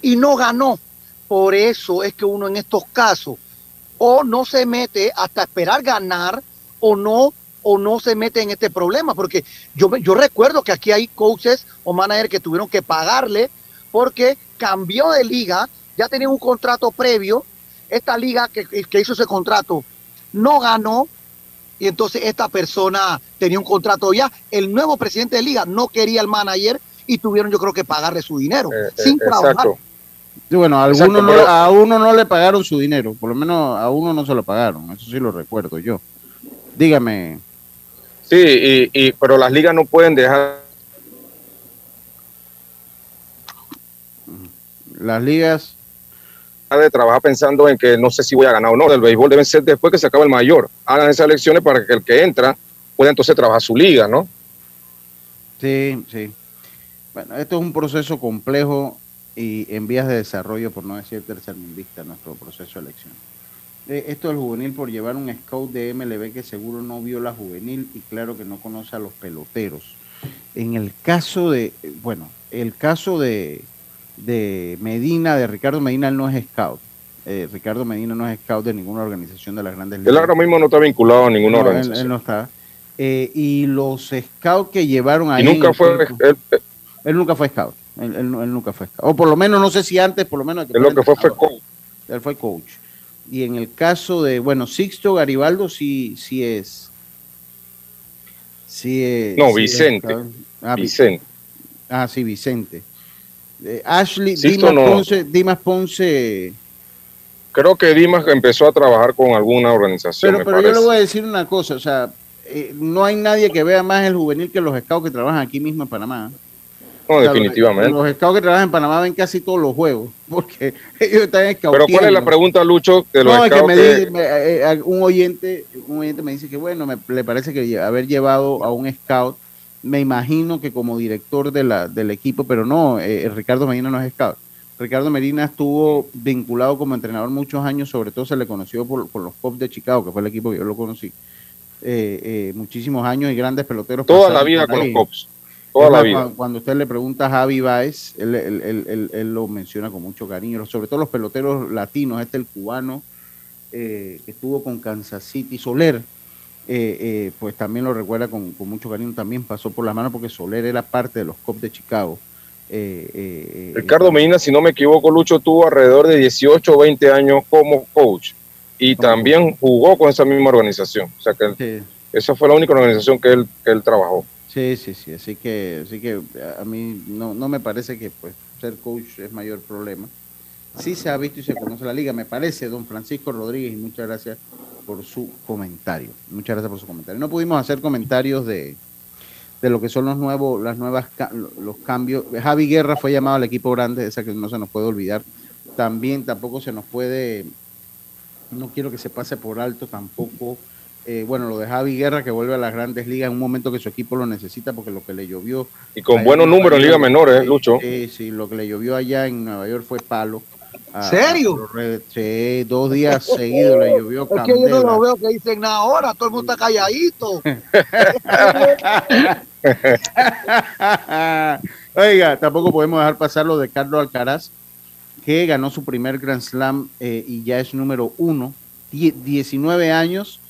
y no ganó. Por eso es que uno en estos casos o no se mete hasta esperar ganar o no o no se mete en este problema porque yo me- yo recuerdo que aquí hay coaches o managers que tuvieron que pagarle porque cambió de liga, ya tenía un contrato previo, esta liga que, que hizo ese contrato no ganó y entonces esta persona tenía un contrato ya, el nuevo presidente de liga no quería al manager y tuvieron yo creo que pagarle su dinero sin trabajar. exacto. Sí, bueno, a, Exacto, algunos no- pero- a uno no le pagaron su dinero, por lo menos a uno no se lo pagaron, eso sí lo recuerdo yo. Dígame. Sí, y, y- pero las ligas no pueden dejar Las ligas de trabajar pensando en que no sé si voy a ganar o no. El béisbol deben ser después que se acabe el mayor. Hagan esas elecciones para que el que entra pueda entonces trabajar su liga, ¿no? Sí, sí. Bueno, esto es un proceso complejo y en vías de desarrollo, por no decir tercermundista, nuestro proceso de elección. Eh, esto del juvenil por llevar un scout de MLB que seguro no vio la juvenil y claro que no conoce a los peloteros. En el caso de, eh, bueno, el caso de, de Medina, de Ricardo Medina, él no es scout. Eh, Ricardo Medina no es scout de ninguna organización de las grandes Él ahora mismo no está vinculado a ninguna no, organización. él no está. Eh, y los scouts que llevaron ahí. y nunca fue, tiempo- él, él nunca fue scout. Él, nunca fue scout. O por lo menos, no sé si antes, por lo menos. él lo que fue fue coach. Él fue coach. Y en el caso de, bueno, Sixto Garibaldo sí, sí es. Sí es. No, sí Vicente. Ah, Vi- Vicente. Ah, sí, Vicente. Eh, Ashley, Sixto Dimas, no. Ponce, Dimas Ponce. Creo que Dimas empezó a trabajar con alguna organización, Pero, me pero yo le voy a decir una cosa, o sea, eh, no hay nadie que vea más el juvenil que los scouts que trabajan aquí mismo en Panamá. No, definitivamente. Los, los scouts que trabajan en Panamá ven casi todos los juegos, porque ellos están Pero ¿cuál es la pregunta, Lucho, de los No, es que me que- di- me- eh, eh, un oyente, un oyente me dice que bueno, me, le parece que haber llevado a un scout, me imagino que como director de la, del equipo, pero no, eh, Ricardo Medina no es scout. Ricardo Medina estuvo vinculado como entrenador muchos años, sobre todo se le conoció por, por los Cubs de Chicago, que fue el equipo que yo lo conocí. Eh, eh, muchísimos años y grandes peloteros. Toda la vida con los. Cubs. Toda la vida. Cuando usted le pregunta a Javi Baez, él, él- él- él- él lo menciona con mucho cariño, sobre todo los peloteros latinos, este el cubano eh, que estuvo con Kansas City, Soler, eh, eh, pues también lo recuerda con, con mucho cariño, también pasó por las manos porque Soler era parte de los Cubs de Chicago. Eh, Ricardo Medina, si no me equivoco, Lucho tuvo alrededor de 18 o 20 años como coach y también jugó con esa misma organización. O sea que Sí. esa fue la única organización que él, que él trabajó. Sí, sí, sí, así que, así que a mí no, no me parece que pues ser coach es mayor problema. Sí se ha visto y se conoce la liga, me parece, don Francisco Rodríguez, y muchas gracias por su comentario. Muchas gracias por su comentario. No pudimos hacer comentarios de, de lo que son los nuevos, las nuevas los cambios. Javi Guerra fue llamado al equipo grande, esa que no se nos puede olvidar. También tampoco se nos puede no quiero que se pase por alto tampoco. Eh, bueno, lo de Javi Guerra que vuelve a las grandes ligas en un momento que su equipo lo necesita porque lo que le llovió. Y con buenos números en ligas menores, ¿eh, Lucho? Sí, sí, lo que le llovió allá en Nueva York fue palo. A- ¿Serio? a los Red- sí, dos días seguidos le llovió Es que yo no lo veo que dicen nada ahora, todo el mundo está calladito. Oiga, tampoco podemos dejar pasar lo de Carlos Alcaraz, que ganó su primer Grand Slam eh, y ya es número uno. Die- 19 años.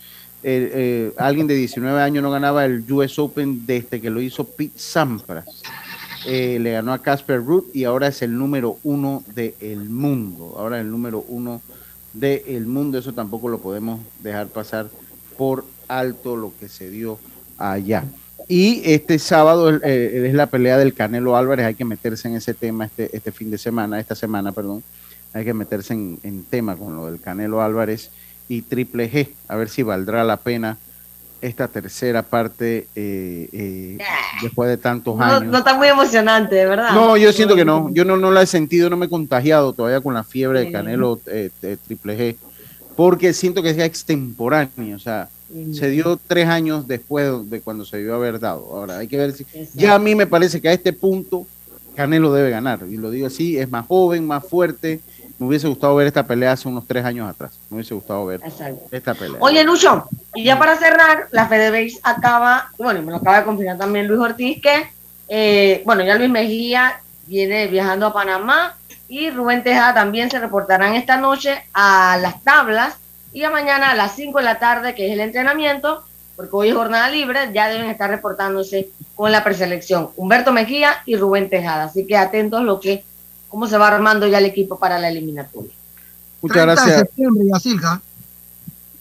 Eh, alguien de 19 años no ganaba el US Open desde que lo hizo Pete Sampras. Eh, le ganó a Casper Ruud y ahora es el número uno del mundo. Ahora es el número uno del mundo. Eso tampoco lo podemos dejar pasar por alto lo que se dio allá. Y este sábado eh, es la pelea del Canelo Álvarez. Hay que meterse en ese tema este, este fin de semana, esta semana, perdón. Hay que meterse en, en tema con lo del Canelo Álvarez y Triple G. A ver si valdrá la pena esta tercera parte eh, eh, después de tantos No, años. no está muy emocionante, de verdad. No, yo siento que no. Yo no, no la he sentido, no me he contagiado todavía con la fiebre de Canelo eh, eh, Triple G, porque siento que es extemporáneo. O sea, se dio tres años después de cuando se debió haber dado. Ahora, hay que ver si. Ya a mí me parece que a este punto Canelo debe ganar. Y lo digo así: es más joven, más fuerte. Me hubiese gustado ver esta pelea hace unos tres años atrás. Me hubiese gustado ver esta pelea. Oye, Lucho, y ya para cerrar, la FedeBase acaba, bueno, me lo acaba de confirmar también Luis Ortiz, que, eh, bueno, ya Luis Mejía viene viajando a Panamá y Rubén Tejada también se reportarán esta noche a las tablas y ya mañana a las 5 de la tarde, que es el entrenamiento, porque hoy es jornada libre, ya deben estar reportándose con la preselección. Humberto Mejía y Rubén Tejada. Así que atentos lo que, cómo se va armando ya el equipo para la eliminatoria. Muchas 30 de gracias. septiembre, Yacilca.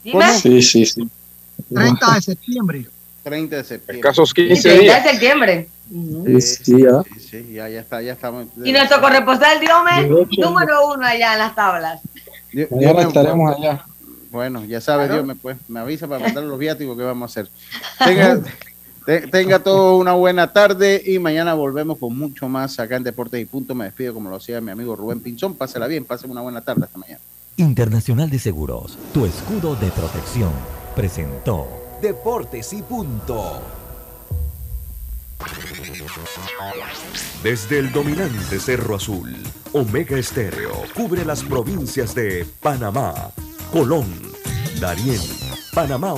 Dime. Sí, sí, sí. 30 de septiembre. 30 de septiembre. Escasos 15 Sí, 30 días. de septiembre. Sí, sí, ya. Sí, sí, ya, ya está, ya estamos. Y nuestro corresponsal Diome, De hecho, número uno allá en las tablas. Dios- Mañana Dios estaremos allá. Bueno, ya sabe, Claro. Dios me, pues, me avisa para mandar los viáticos que vamos a hacer. Tenga, te- tenga todo una buena tarde y mañana volvemos con mucho más acá en Deportes y Punto. Me despido como lo hacía mi amigo Rubén Pinzón. Pásela bien, pasen una buena tarde hasta mañana. Internacional de Seguros, tu escudo de protección, presentó Deportes y Punto. Desde el dominante Cerro Azul, Omega Estéreo cubre las provincias de Panamá, Colón, Darién, Panamá